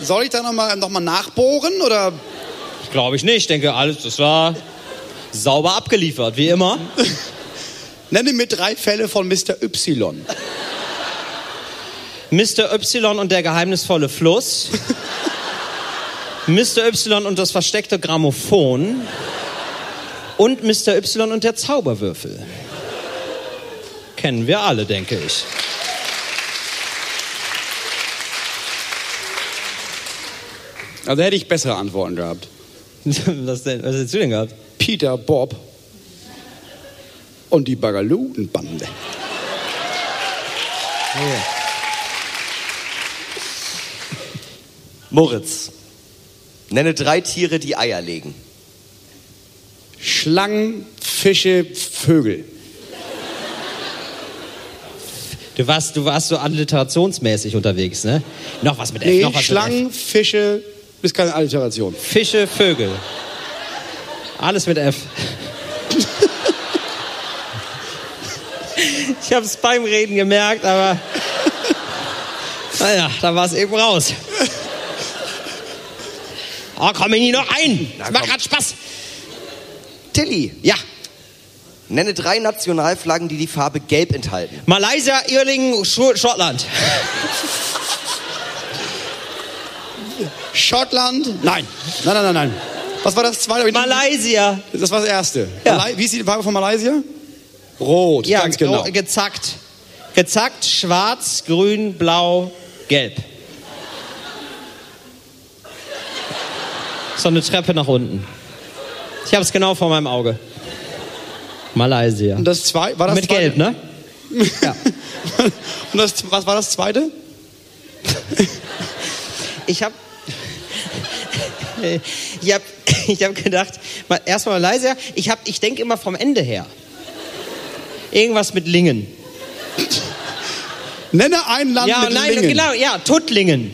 Soll ich da nochmal noch mal nachbohren oder? Glaube ich nicht. Ich denke, alles, das war sauber abgeliefert, wie immer. Nenne mir drei Fälle von Mr. Y. Mr. Y und der geheimnisvolle Fluss. Mr. Y und das versteckte Grammophon. Und Mr. Y und der Zauberwürfel. Kennen wir alle, denke ich. Also hätte ich bessere Antworten gehabt. Was, denn, was hättest du denn gehabt? Peter, Bob und die Bagaludenbande. Moritz, nenne drei Tiere, die Eier legen. Schlangen, Fische, Vögel. Du warst, du warst so alliterationsmäßig unterwegs, ne? Noch was mit F, Nee, noch was Schlangen, Fische, ist keine Alliteration. mit F. Fische, Vögel. Alles mit F. ich habe es beim Reden gemerkt, aber naja, da war es eben raus. Oh, komm ich nie noch ein. Das macht grad Spaß. Tilly, Ja, nenne drei Nationalflaggen, die die Farbe gelb enthalten. Malaysia, Irlingen, Scho- Schottland. Schottland? Nein. Nein, nein, nein, nein. Was war das zweite? Malaysia. Das war das erste. Ja. Wie ist die Farbe von Malaysia? Rot, Ja, ganz genau. gezackt. Gezackt, schwarz, grün, blau, gelb. So eine Treppe nach unten. Ich habe es genau vor meinem Auge. Malaysia. Und das zwei, war das Mit zweite? Gelb, ne? Ja. Und das, was war das zweite? Ich habe ich hab, ich hab gedacht, mal- erstmal Malaysia, ich, hab- ich denke immer vom Ende her. Irgendwas mit Lingen. Nenne ein Land Ja, mit nein, Lingen. genau, ja, Tuttlingen.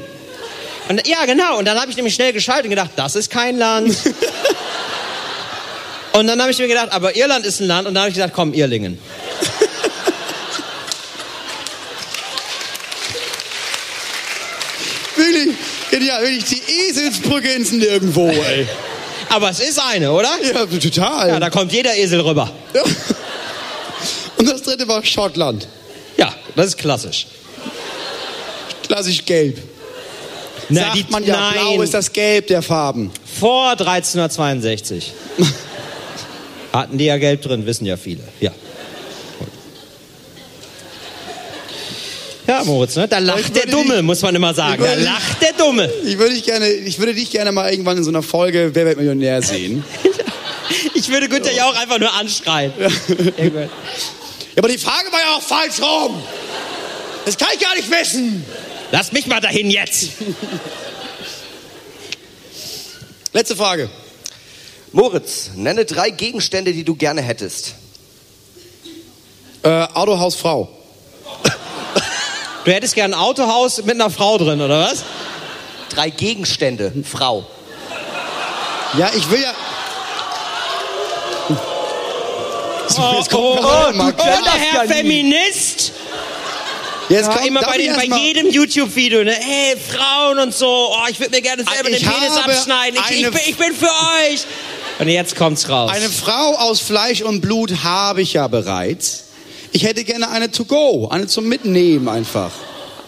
Und, ja, genau. Und dann habe ich nämlich schnell geschaltet und gedacht, das ist kein Land. und dann habe ich mir gedacht, aber Irland ist ein Land. Und dann habe ich gesagt, komm, Irlingen. Wirklich, ja, wirklich die Eselsbrücke ins Nirgendwo, ey. Aber es ist eine, oder? Ja, total. Ja, da kommt jeder Esel rüber. Ja. Und das dritte war Schottland. Ja, das ist klassisch. Klassisch gelb. Na, Sagt die- man ja, nein. blau ist das Gelb der Farben. Vor 1362. Hatten die ja Geld drin, wissen ja viele. Ja. Ja, Moritz, ne? da lacht der Dumme, dich- muss man immer sagen. Da lacht der Dumme. Ich würde, dich gerne, ich würde dich gerne mal irgendwann in so einer Folge Wer wird Millionär sehen. Ich würde Günther ja auch einfach nur anschreien. Irgendwann. Ja, aber die Frage war ja auch falsch rum. Das kann ich gar nicht wissen. Lass mich mal dahin jetzt. Letzte Frage. Moritz, nenne drei Gegenstände, die du gerne hättest. Äh, Autohaus Frau. Du hättest gern ein Autohaus mit einer Frau drin, oder was? Drei Gegenstände, Frau. Ja, ich will ja. So, jetzt kommt oh, oh, der Herr Feminist. Jetzt Ja, kommt, immer bei, ich den, bei jedem YouTube-Video, ne? Hey, Frauen und so, oh, ich würde mir gerne selber Ich den Penis abschneiden. Ich, ich, bin, ich bin für euch. Und jetzt kommt's raus. Eine Frau aus Fleisch und Blut habe ich ja bereits. Ich hätte gerne eine to go, eine zum Mitnehmen einfach.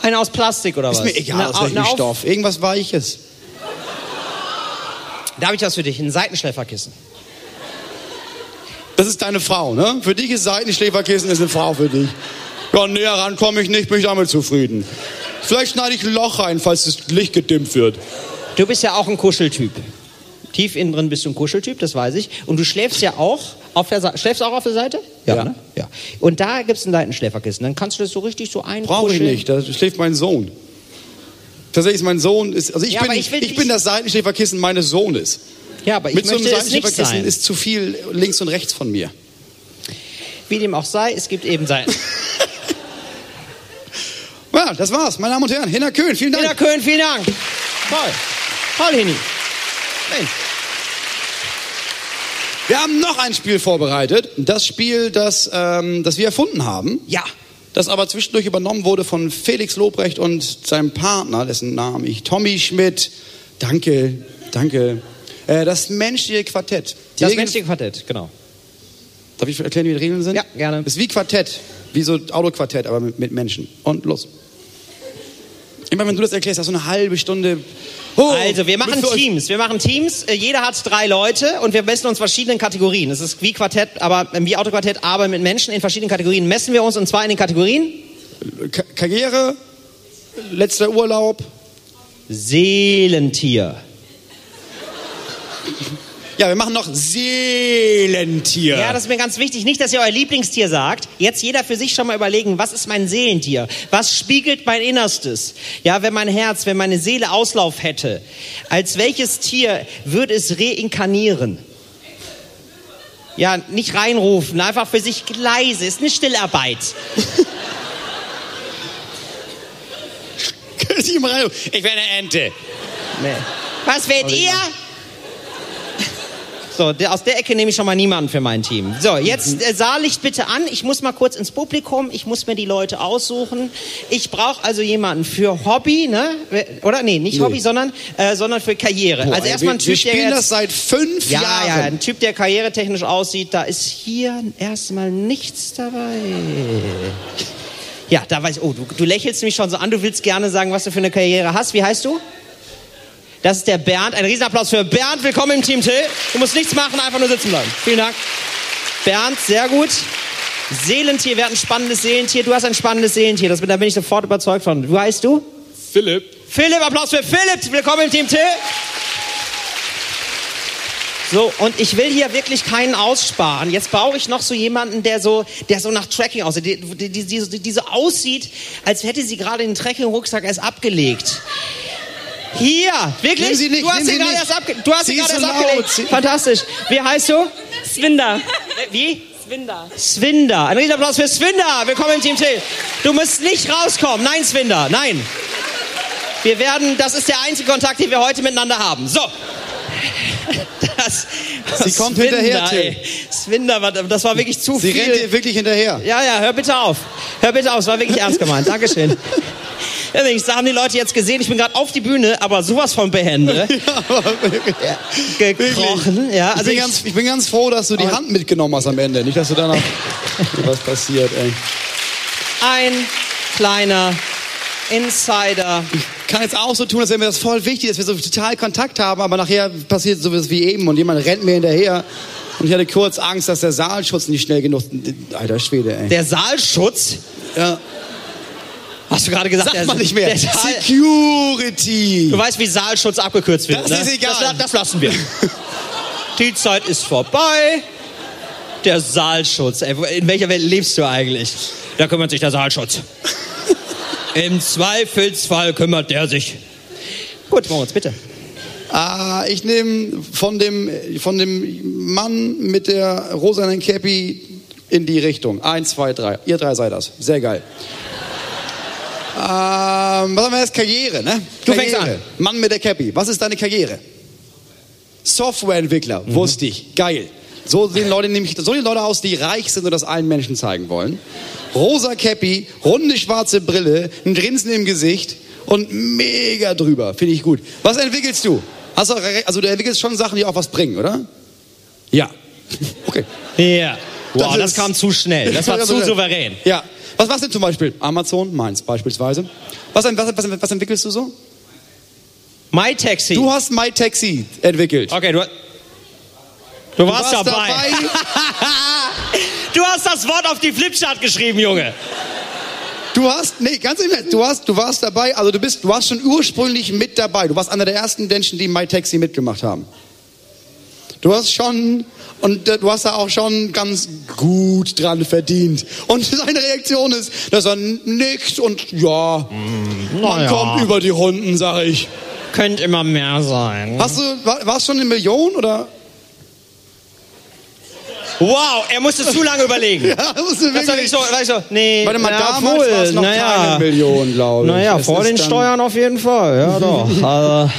Eine aus Plastik oder Ist was? mir egal, Eine aus Au- welchem Stoff. Irgendwas Weiches. Da habe ich was für dich, ein Seitenschläferkissen. Das ist deine Frau, ne? Für dich ist Seitenschläferkissen ist eine Frau für dich. Ja, näher ran komme ich nicht, bin ich damit zufrieden. Vielleicht schneide ich ein Loch rein, falls das Licht gedimmt wird. Du bist ja auch ein Kuscheltyp. Tief innen drin bist du ein Kuscheltyp, das weiß ich. Und du schläfst ja auch auf der Seite. Schläfst du auch auf der Seite? Ja. Ne? ja. Und da gibt es ein Seitenschläferkissen. Dann kannst du das so richtig so einkuscheln. Brauche ich nicht, da schläft mein Sohn. Tatsächlich ist mein Sohn, ist, also ich, Ja, bin, ich, ich bin das Seitenschläferkissen meines Sohnes. Ja, aber ich Mit so einem Seitenschläferkissen sein. ist zu viel links und rechts von mir. Wie dem auch sei, es gibt eben Seiten. Ja, das war's, meine Damen und Herren. Hinner Köhn, vielen Dank. Ina Köhn, vielen Dank. Toll. Toll, Hini. Mensch. Wir haben noch ein Spiel vorbereitet. Das Spiel, das, ähm, das wir erfunden haben. Ja. Das aber zwischendurch übernommen wurde von Felix Lobrecht und seinem Partner, dessen Namen ich Tommy Schmidt. Danke, danke. Äh, das menschliche Quartett. Die Das Regeln- menschliche Quartett, genau. Darf ich erklären, wie die Regeln sind? Ja, gerne. Das ist wie Quartett. Wie so Autoquartett, aber mit, mit Menschen. Und los. Immer wenn du das erklärst, hast du eine halbe Stunde. Oh, Also, wir machen Teams. Wir machen Teams. Äh, Jeder hat drei Leute und wir messen uns verschiedenen Kategorien. Es ist wie Quartett, aber äh, wie Autoquartett, aber mit Menschen in verschiedenen Kategorien messen wir uns und zwar in den Kategorien Ka- Karriere, letzter Urlaub. Seelentier. Ja, wir machen noch Seelentier. Ja, das ist mir ganz wichtig. Nicht, dass ihr euer Lieblingstier sagt. Jetzt jeder für sich schon mal überlegen, was ist mein Seelentier? Was spiegelt mein Innerstes? Ja, wenn mein Herz, wenn meine Seele Auslauf hätte, als welches Tier würde es reinkarnieren? Ja, nicht reinrufen, einfach für sich leise. Ist eine Stillarbeit. Ich wäre eine Ente. Nee. Was wärt ihr? So, aus der Ecke nehme ich schon mal niemanden für mein Team. So, jetzt äh, Saallicht bitte an. Ich muss mal kurz ins Publikum. Ich muss mir die Leute aussuchen. Ich brauche also jemanden für Hobby, ne? Oder nee, nicht Nee. Hobby, sondern äh, sondern für Karriere. Boah, also erstmal ein wir, wir Typ, der spielen jetzt, das seit fünf ja, Jahren. ja, ein Typ, der karrieretechnisch aussieht. Da ist hier erstmal nichts dabei. Ja, da weiß ich. Oh, du, du lächelst mich schon so an. Du willst gerne sagen, was du für eine Karriere hast. Wie heißt du? Das ist der Bernd. Ein Riesenapplaus für Bernd. Willkommen im Team Till. Du musst nichts machen, einfach nur sitzen bleiben. Vielen Dank. Bernd, sehr gut. Seelentier, wer hat ein spannendes Seelentier? Du hast ein spannendes Seelentier. Das, da bin ich sofort überzeugt von. Wie heißt du? Philipp. Philipp, Applaus für Philipp. Willkommen im Team Till. So, und ich will hier wirklich keinen aussparen. Jetzt brauche ich noch so jemanden, der so, der so nach Tracking aussieht, die, die, die, die, so aussieht, als hätte sie gerade den Trekking-Rucksack erst abgelegt. Hier, wirklich? Sie nicht, du hast Sie gerade erst, abge du hast Sie gerade so erst. Sie- Fantastisch. Wie heißt du? Swinder. Wie? Swinder. Swinda. Ein Riesenapplaus für Swinda. Willkommen im Team Till. Du musst nicht rauskommen. Nein, Swinda. Nein. Wir werden, das ist der einzige Kontakt, den wir heute miteinander haben. So. Das, Sie kommt hinterher, Till. war- das war wirklich zu Sie viel. rennt dir wirklich hinterher. Ja, ja, hör bitte auf. Hör bitte auf, es war wirklich ernst gemeint. Dankeschön. Übrigens, da haben die Leute jetzt gesehen, ich bin gerade auf die Bühne, aber sowas von behende. Ja, gekrochen. Ja, ich, also bin ich, ganz, ich bin ganz froh, dass du die Hand mitgenommen hast am Ende. Nicht, dass du danach was passiert, ey. ein kleiner Insider. kann jetzt auch so tun, als wäre mir das voll wichtig, dass wir so total Kontakt haben, aber nachher passiert sowas wie eben und jemand rennt mir hinterher. Und ich hatte kurz Angst, dass der Saalschutz nicht schnell genug. Alter Schwede, ey. Der Saalschutz? Ja. Hast du gerade gesagt? Sag mal nicht mehr. Security. du weißt, wie Saalschutz abgekürzt wird. Das ne? ist egal. Das, das lassen wir. Die Zeit ist vorbei. Der Saalschutz. Ey, in welcher Welt lebst du eigentlich? Da kümmert sich der Saalschutz. Im Zweifelsfall kümmert der sich. Gut, Moritz, bitte. Ah, ich nehme von dem, von dem Mann mit der rosanen Cappy in die Richtung. Eins, zwei, drei. Ihr drei seid das. Sehr geil. Ähm, was haben wir jetzt? Karriere, ne? Du fängst Karriere. an. Mann mit der Cappy. Was ist deine Karriere? Softwareentwickler. Mhm. Wusste ich. Geil. So sehen Leute nämlich, so sehen Leute aus, die reich sind und das allen Menschen zeigen wollen. Rosa Cappy, runde schwarze Brille, ein Grinsen im Gesicht und mega drüber. Finde ich gut. Was entwickelst du? Hast du also du entwickelst schon Sachen, die auch was bringen, oder? Ja. Okay. Ja. Wow, das, ist- kam zu schnell. Das war zu souverän. Ja. Was was denn zum Beispiel? Amazon, meins beispielsweise. Was, was, was, was entwickelst du so? My Taxi. Du hast MyTaxi entwickelt. okay, du, du, warst, warst dabei. dabei. du hast das Wort auf die Flipchart geschrieben, Junge. Du hast, nee, ganz im Ernst, du hast, du warst dabei, also du bist, du warst schon ursprünglich mit dabei. Du warst einer der ersten Menschen, die MyTaxi mitgemacht haben. Du hast schon, und du hast da auch schon ganz gut dran verdient. Und seine Reaktion ist, dass er nickt und ja, man naja. kommt über die Runden, sag ich. Könnte immer mehr sein. Hast du, war, war es schon eine Million oder? Wow, er musste zu lange überlegen. Ja, musst du Das war wirklich. ich so, ich so, nee. Warte mal, na, damals war es noch naja. keine Million, glaube ich. Naja, Es vor den Steuern auf jeden Fall, ja doch. Also,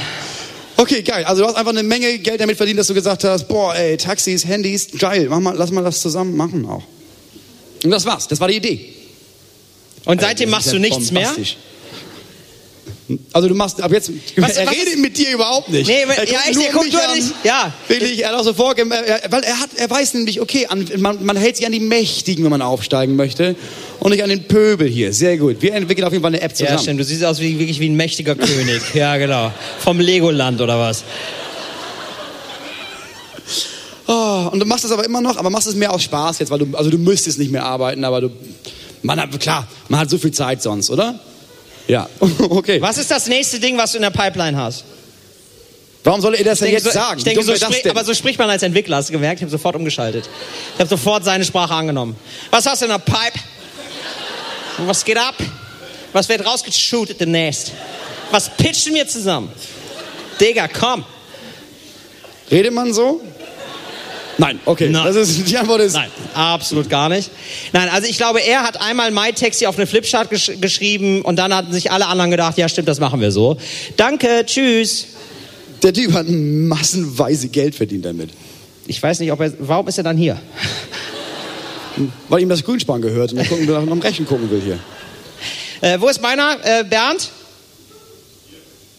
Okay, geil. Also du hast einfach eine Menge Geld damit verdient, dass du gesagt hast, boah, ey, Taxis, Handys, geil, mach mal, lass mal das zusammen machen auch. Und das war's. Das war die Idee. und seitdem machst du nichts mehr? Also du machst ab jetzt, Was- er was redet ist- mit dir überhaupt nicht. Nee, er ja, echt, nur er mich nur an. dich. Ja. Wirklich, er hat auch so vorgegeben, weil er hat, er weiß nämlich, okay, an, man, man hält sich an die Mächtigen, wenn man aufsteigen möchte und nicht an den Pöbel hier. Sehr gut. Wir entwickeln auf jeden Fall eine App zusammen. Ja, stimmt. Du siehst aus wie, wirklich wie ein mächtiger König. Ja, genau. Vom Legoland oder was? Oh, und du machst es aber immer noch, aber machst es mehr aus Spaß jetzt, weil du, also du müsstest nicht mehr arbeiten, aber du, man hat, klar, man hat so viel Zeit sonst, oder? Ja, okay. Was ist das nächste Ding, was du in der Pipeline hast? Warum soll er das denn jetzt so, sagen? ich denke, so sprich, denn? aber so spricht man als Entwickler, hast du gemerkt? Ich habe sofort umgeschaltet. Ich habe sofort seine Sprache angenommen. Was hast du in der Pipe? Was geht ab? Was wird rausgeshootet demnächst? Was pitchen wir zusammen? Digga, komm. Redet man so? Nein, okay. Nein. Das ist, die Antwort ist, Nein, absolut gar nicht. Nein, also ich glaube, er hat einmal MyTaxi auf eine Flipchart gesch geschrieben und dann hatten sich alle anderen gedacht, ja stimmt, das machen wir so. Danke, tschüss. der Typ hat massenweise Geld verdient damit. Ich weiß nicht, ob er, warum ist er dann hier? Weil ihm das Grünspan gehört und er gucken, will, am Rechen gucken will hier. Äh, wo ist meiner? Äh, Bernd?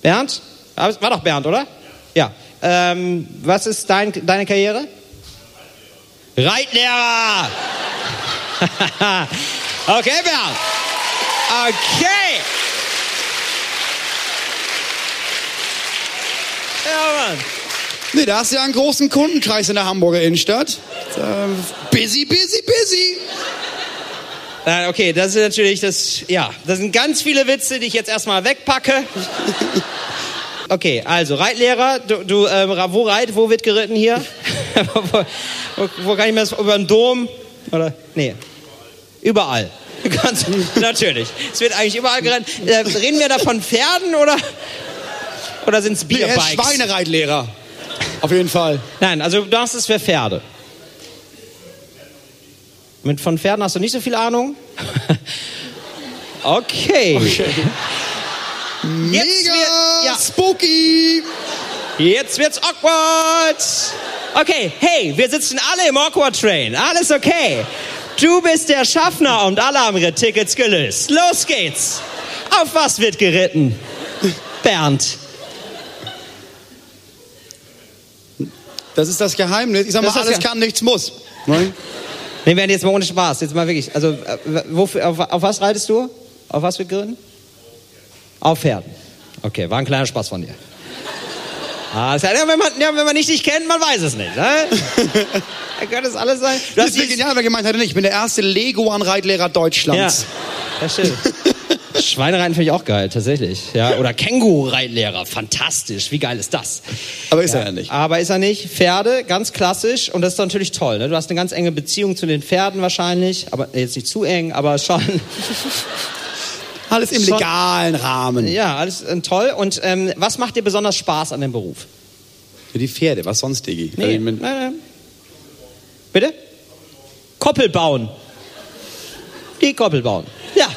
Bernd? Ah, War doch Bernd, oder? Ja. Ähm, was ist dein, deine Karriere? Reitlehrer! okay, Bernd. Okay. Ja, Mann. Nee, da hast du ja einen großen Kundenkreis in der Hamburger Innenstadt. Busy, busy, busy. Okay, das ist natürlich das, ja, das sind ganz viele Witze, die ich jetzt erstmal wegpacke. Okay, also Reitlehrer, du, du ähm, wo reit, wo wird geritten hier? wo, wo, wo kann ich mir das, über den Dom? Oder, nee, überall. Ganz, natürlich, es wird eigentlich überall gerannt. Äh, reden wir da von Pferden oder, oder sind es er Bierbikes? Schweinereitlehrer. Auf jeden Fall. Nein, also du hast es für Pferde. Mit von Pferden hast du nicht so viel Ahnung? okay. Mega wird- ja. spooky. Jetzt wird's awkward. Okay, hey, wir sitzen alle im Awkward Train. Alles okay. Du bist der Schaffner und alle haben ihre Tickets gelöst. Los geht's. Auf was wird geritten? Bernd. Das ist das Geheimnis. Ich sag mal, Das ist das alles Ge- kann, nichts muss. Ne? Wir werden jetzt mal ohne Spaß. Jetzt mal wirklich. Also, äh, wofür, auf, auf was reitest du? Auf was wird geritten? Auf Pferden. Okay, war ein kleiner Spaß von dir. Ah, ja, wenn, man, ja, wenn man nicht dich kennt, man weiß es nicht. Ne? Da könnte es alles sein. Du Das ist ja genial, weil gemeint hatte, ich bin der erste Leguan-Reitlehrer ja, Deutschlands. das stimmt. Schweinereiten finde ich auch geil, tatsächlich. Ja, oder Känguru-Reitlehrer, fantastisch. Wie geil ist das? Aber ist er ja nicht. Aber ist er nicht. Pferde, ganz klassisch. Und das ist natürlich toll. Ne? Du hast eine ganz enge Beziehung zu den Pferden wahrscheinlich. Aber jetzt nicht zu eng, aber schon. Alles im Schon- legalen Rahmen. Ja, alles äh, toll. Und ähm, was macht dir besonders Spaß an dem Beruf? Für die Pferde, was sonst, Diggi? Nee. Also nein. Bitte? Koppel bauen. Die Koppel bauen. Ja.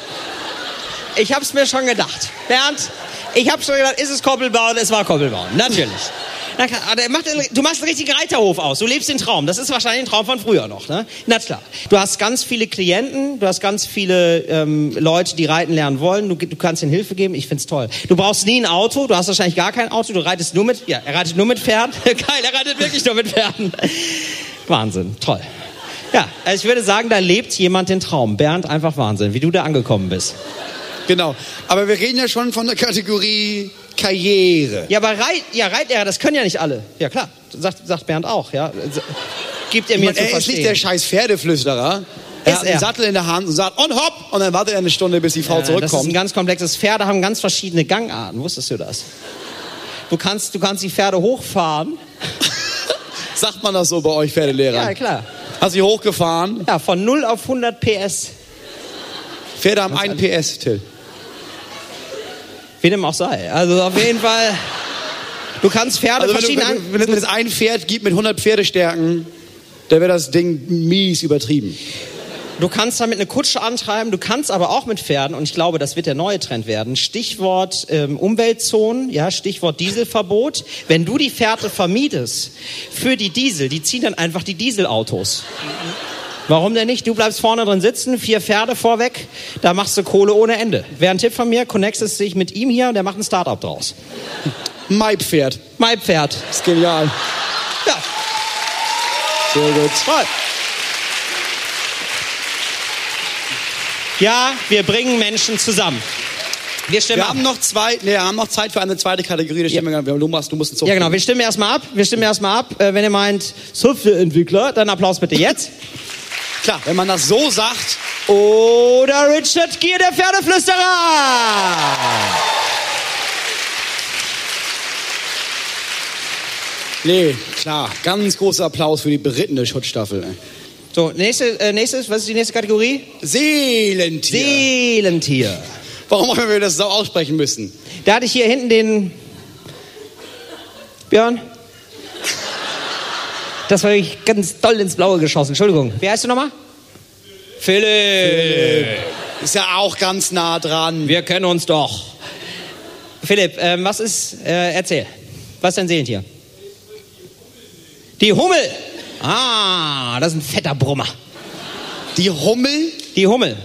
Ich hab's mir schon gedacht. Bernd, ich hab schon gedacht, ist es Koppel bauen? Es war Koppel bauen. Natürlich. Der macht, du machst einen richtigen Reiterhof aus. Du lebst den Traum. Das ist wahrscheinlich ein Traum von früher noch. Ne? Na klar. Du hast ganz viele Klienten, du hast ganz viele ähm, Leute, die reiten lernen wollen. Du, du kannst ihnen Hilfe geben. Ich find's toll. Du brauchst nie ein Auto. Du hast wahrscheinlich gar kein Auto. Du reitest nur mit, ja, er reitet nur mit Pferden. Geil, er reitet wirklich nur mit Pferden. Wahnsinn, toll. Ja, also ich würde sagen, da lebt jemand den Traum. Bernd, einfach Wahnsinn, wie du da angekommen bist. Genau. Aber wir reden ja schon von der Kategorie Karriere. Ja, aber Reit, ja, Reitlehrer, das können ja nicht alle. Ja, klar, sagt, sagt Bernd auch, ja. Gibt er Ich mir mein, zu er ist verstehen. nicht der scheiß Pferdeflüsterer. Er Ist hat einen er. Sattel in der Hand und sagt, und hopp, und dann wartet er eine Stunde, bis die Frau Ja, das ist ein zurückkommt. ganz komplexes. Pferde haben ganz verschiedene Gangarten. Wusstest du das? Du kannst, du kannst die Pferde hochfahren. Sagt man das so bei euch Pferdelehrer? Ja, klar. Hast du hochgefahren? Ja, von 0 auf 100 PS. Pferde haben ein PS, Till. Wie dem auch sei. Also auf jeden Fall. Du kannst Pferde Also wenn, verschieden wenn, du, wenn es ein Pferd gibt mit 100 Pferdestärken, dann wäre das Ding mies übertrieben. Du kannst damit eine Kutsche antreiben, du kannst aber auch mit Pferden, und ich glaube, das wird der neue Trend werden, Stichwort ähm, Umweltzonen, ja, Stichwort Dieselverbot. Wenn du die Pferde vermietest für die Diesel, die ziehen dann einfach die Dieselautos. Warum denn nicht? Du bleibst vorne drin sitzen, vier Pferde vorweg, da machst du Kohle ohne Ende. Wäre ein Tipp von mir, connectest dich mit ihm hier, der macht ein Startup draus. Maipferd. Mein Pferd. ist genial. Ja, Sehr gut. toll. Ja, wir bringen Menschen zusammen. Wir stimmen Wir ab. haben noch zwei, nee, wir haben noch Zeit für eine zweite Kategorie. Stimmen wir gar nicht. Du musst Ja, genau. Wir stimmen erstmal ab. Wir stimmen erstmal ab. Äh, wenn ihr meint, Softwareentwickler, dann Applaus bitte jetzt. Klar, wenn man das so sagt, Oder Richard Gier, der Pferdeflüsterer. nee, klar, ganz großer Applaus für die berittene Schutzstaffel. ey. So, nächste, äh, nächstes, was ist die nächste Kategorie? Seelentier. Seelentier. Warum haben wir das so aussprechen müssen? Da hatte ich hier hinten den Björn. Das war wirklich ganz doll ins Blaue geschossen. Entschuldigung. Wie heißt du nochmal? Philipp. Ist ja auch ganz nah dran. Wir kennen uns doch. Philipp, ähm, was ist, äh, erzähl. Was ist dein Seelentier? Die Hummel. Ah, das ist ein fetter Brummer. Die Hummel, Die Hummel.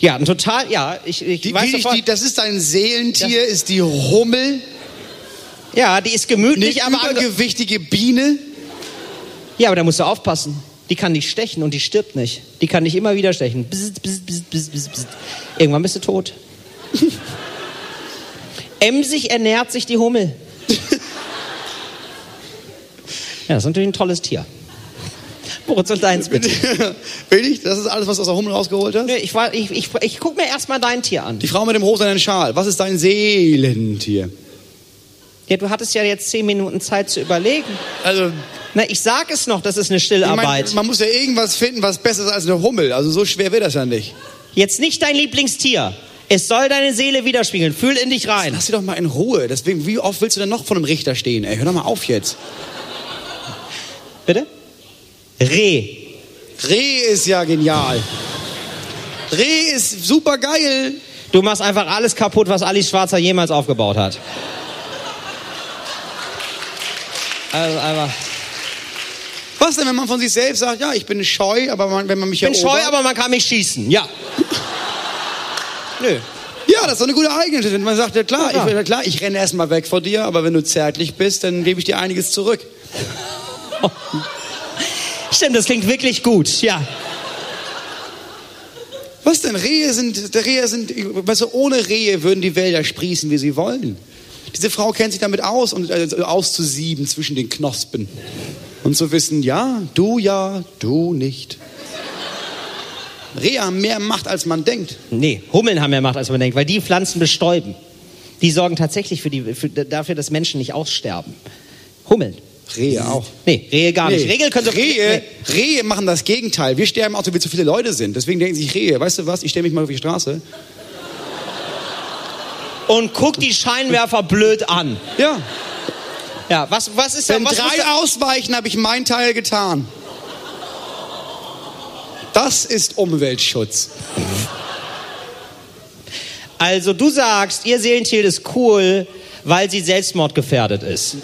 Ja, ein total, ja, ich, ich die, weiß sofort. die, das ist ein Seelentier, ist die Hummel ja, die ist eine gemütlich, aber... übergewichtige Biene. Ja, aber da musst du aufpassen. Die kann nicht stechen und die stirbt nicht. Die kann dich immer wieder stechen. Bzzt, bzzt, bzzt. Irgendwann bist du tot. Emsig ernährt sich die Hummel. Ja, das ist natürlich ein tolles Tier. Und deins bitte. Will ich? Das ist alles, was du aus der Hummel rausgeholt hast? Nö, ich, war- ich, ich, ich guck mir erstmal dein Tier an. Die Frau mit dem rosanen Schal. Was ist dein Seelentier? Ja, du hattest ja jetzt zehn Minuten Zeit zu überlegen. Also, Na, ich sag es noch, das ist eine ich Stillarbeit. mein, man muss ja irgendwas finden, was besser ist als eine Hummel. Also so schwer wird das ja nicht. Jetzt nicht dein Lieblingstier. Es soll deine Seele widerspiegeln. Fühl in dich rein. Lass sie doch mal in Ruhe. Deswegen, wie oft willst du denn noch vor einem Richter stehen? Ey, hör doch mal auf jetzt. Bitte? Reh. Reh ist ja genial. Reh ist super geil. Du machst einfach alles kaputt, was Alice Schwarzer jemals aufgebaut hat. Also einfach. Was denn, wenn man von sich selbst sagt, ja, ich bin scheu, aber man, wenn man mich Ich bin erobert- scheu, aber man kann mich schießen. Ja. Nö. Ja, das ist doch eine gute Eigenschaft. Wenn man sagt, ja klar, Ja. Ich, klar, ich renne erstmal weg vor dir, aber wenn du zärtlich bist, dann gebe ich dir einiges zurück. Stimmt, das klingt wirklich gut. Ja. Was denn? Rehe sind, Rehe sind, weißt du, ohne Rehe würden die Wälder sprießen, wie sie wollen. Diese Frau kennt sich damit aus, und äh, auszusieben zwischen den Knospen. Und zu wissen, ja, du ja, du nicht. Rehe haben mehr Macht, als man denkt. Nee, Hummeln haben mehr Macht, als man denkt, weil die Pflanzen bestäuben. Die sorgen tatsächlich für die, für, dafür, dass Menschen nicht aussterben. Hummeln. Rehe auch. Nee, Rehe gar nicht. Nee. Regeln können so Rehe, Rehe machen das Gegenteil. Wir sterben auch, weil wir zu viele Leute sind. Deswegen denken sich Rehe, weißt du was, ich stelle mich mal auf die Straße. Und guck die Scheinwerfer blöd an. Ja. Ja, was, was ist da? Wenn Was drei da ausweichen, habe ich meinen Teil getan. Das ist Umweltschutz. also du sagst, ihr Seelentier ist cool, weil sie selbstmordgefährdet ist.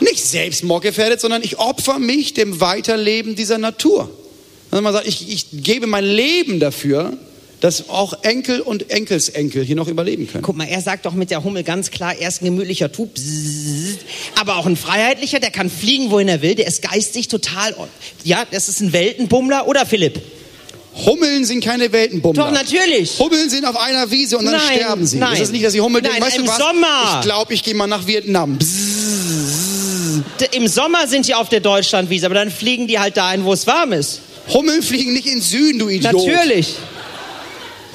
Nicht selbstmordgefährdet, sondern ich opfer mich dem Weiterleben dieser Natur. Also man sagt, ich, ich gebe mein Leben dafür, dass auch Enkel und Enkelsenkel hier noch überleben können. Guck mal, er sagt doch mit der Hummel ganz klar, er ist ein gemütlicher Typ, bzzzt, aber auch ein Freiheitlicher, der kann fliegen, wohin er will, der ist geistig total, ja, das ist ein Weltenbummler, oder Philipp? Hummeln sind keine Weltenbummler. Doch, natürlich. Hummeln sind auf einer Wiese und dann Nein, sterben sie. nein. Ist das nicht, dass die Hummel Nein, weißt im? Sommer. Ich glaube, ich gehe mal nach Vietnam. Bzzz. Im Sommer sind die auf der Deutschlandwiese, aber dann fliegen die halt dahin, wo es warm ist. Hummeln fliegen nicht in den Süden, du Idiot. Natürlich.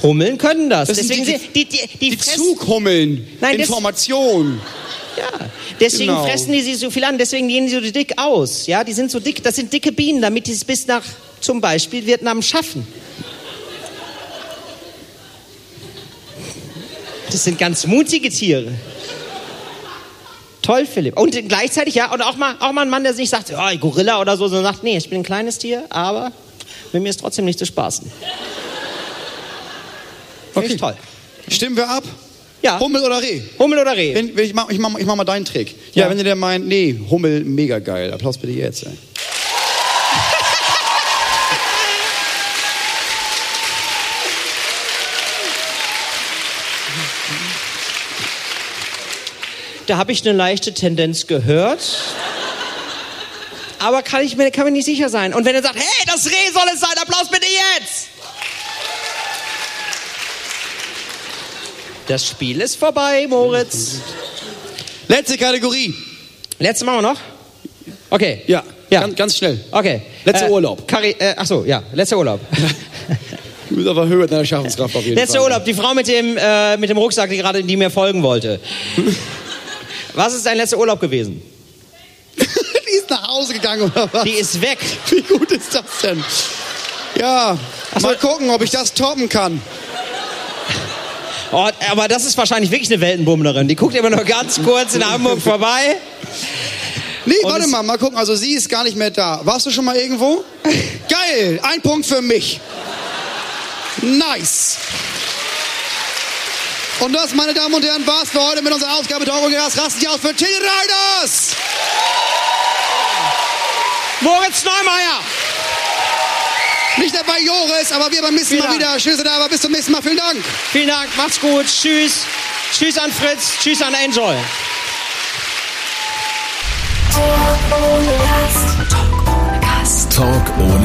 Hummeln können das. Das Deswegen die- sind die, die, die, Die Zughummeln. Nein, Information. Ja, deswegen Genau. fressen die sich so viel an, deswegen gehen die so dick aus. Ja, die sind so dick, das sind dicke Bienen, damit die es bis nach zum Beispiel Vietnam schaffen. Das sind ganz mutige Tiere. Toll, Philipp. Und gleichzeitig, ja, und auch mal, auch mal ein Mann, der nicht sagt, ja, Gorilla oder so, sondern sagt, nee, ich bin ein kleines Tier, aber mit mir ist trotzdem nicht zu spaßen. Finde ich toll. Stimmen wir ab? Ja. Hummel oder Reh? Hummel oder Reh? Wenn, wenn ich, mach, ich, mach, ich mach mal deinen Trick. Ja, Ja. wenn du der meint, nee, Hummel, mega geil. Applaus bitte jetzt. Ey. Da habe ich eine leichte Tendenz gehört. Aber kann ich mir, kann mir nicht sicher sein. Und wenn er sagt, hey, das Reh soll es sein, Applaus bitte jetzt! Das Spiel ist vorbei, Moritz. Letzte Kategorie. Letzte machen wir noch? Okay. Ja, Ja. Ganz, ganz schnell. Okay. Letzter Urlaub. Kari, äh, ach so, ja, letzter Urlaub. Du bist aber höher in deiner Schaffenskraft auf jeden letzter Fall. Urlaub, die Frau mit dem, äh, mit dem Rucksack, die gerade, die mir folgen wollte. Was ist dein letzter Urlaub gewesen? Die ist nach Hause gegangen oder was? Die ist weg. Wie gut ist das denn? Ja, mal gucken, ob ich das toppen kann. Oh, aber das ist wahrscheinlich wirklich eine Weltenbummlerin. Die guckt immer nur ganz kurz in Hamburg vorbei. Nee, Und warte mal, mal gucken. Also sie ist gar nicht mehr da. Warst du schon mal irgendwo? Geil, ein Punkt für mich. Nice. Und das, meine Damen und Herren, war's für heute mit unserer Ausgabe der Eurogas. Rasten Sie aus für Till Reiders. Moritz Neumeier. Nicht dabei Joris, aber wir beim nächsten Mal Dank. wieder. Da war. Bis zum nächsten Mal. Vielen Dank. Vielen Dank, macht's gut. Tschüss. Tschüss an Fritz. Tschüss an Enjoy. Talk ohne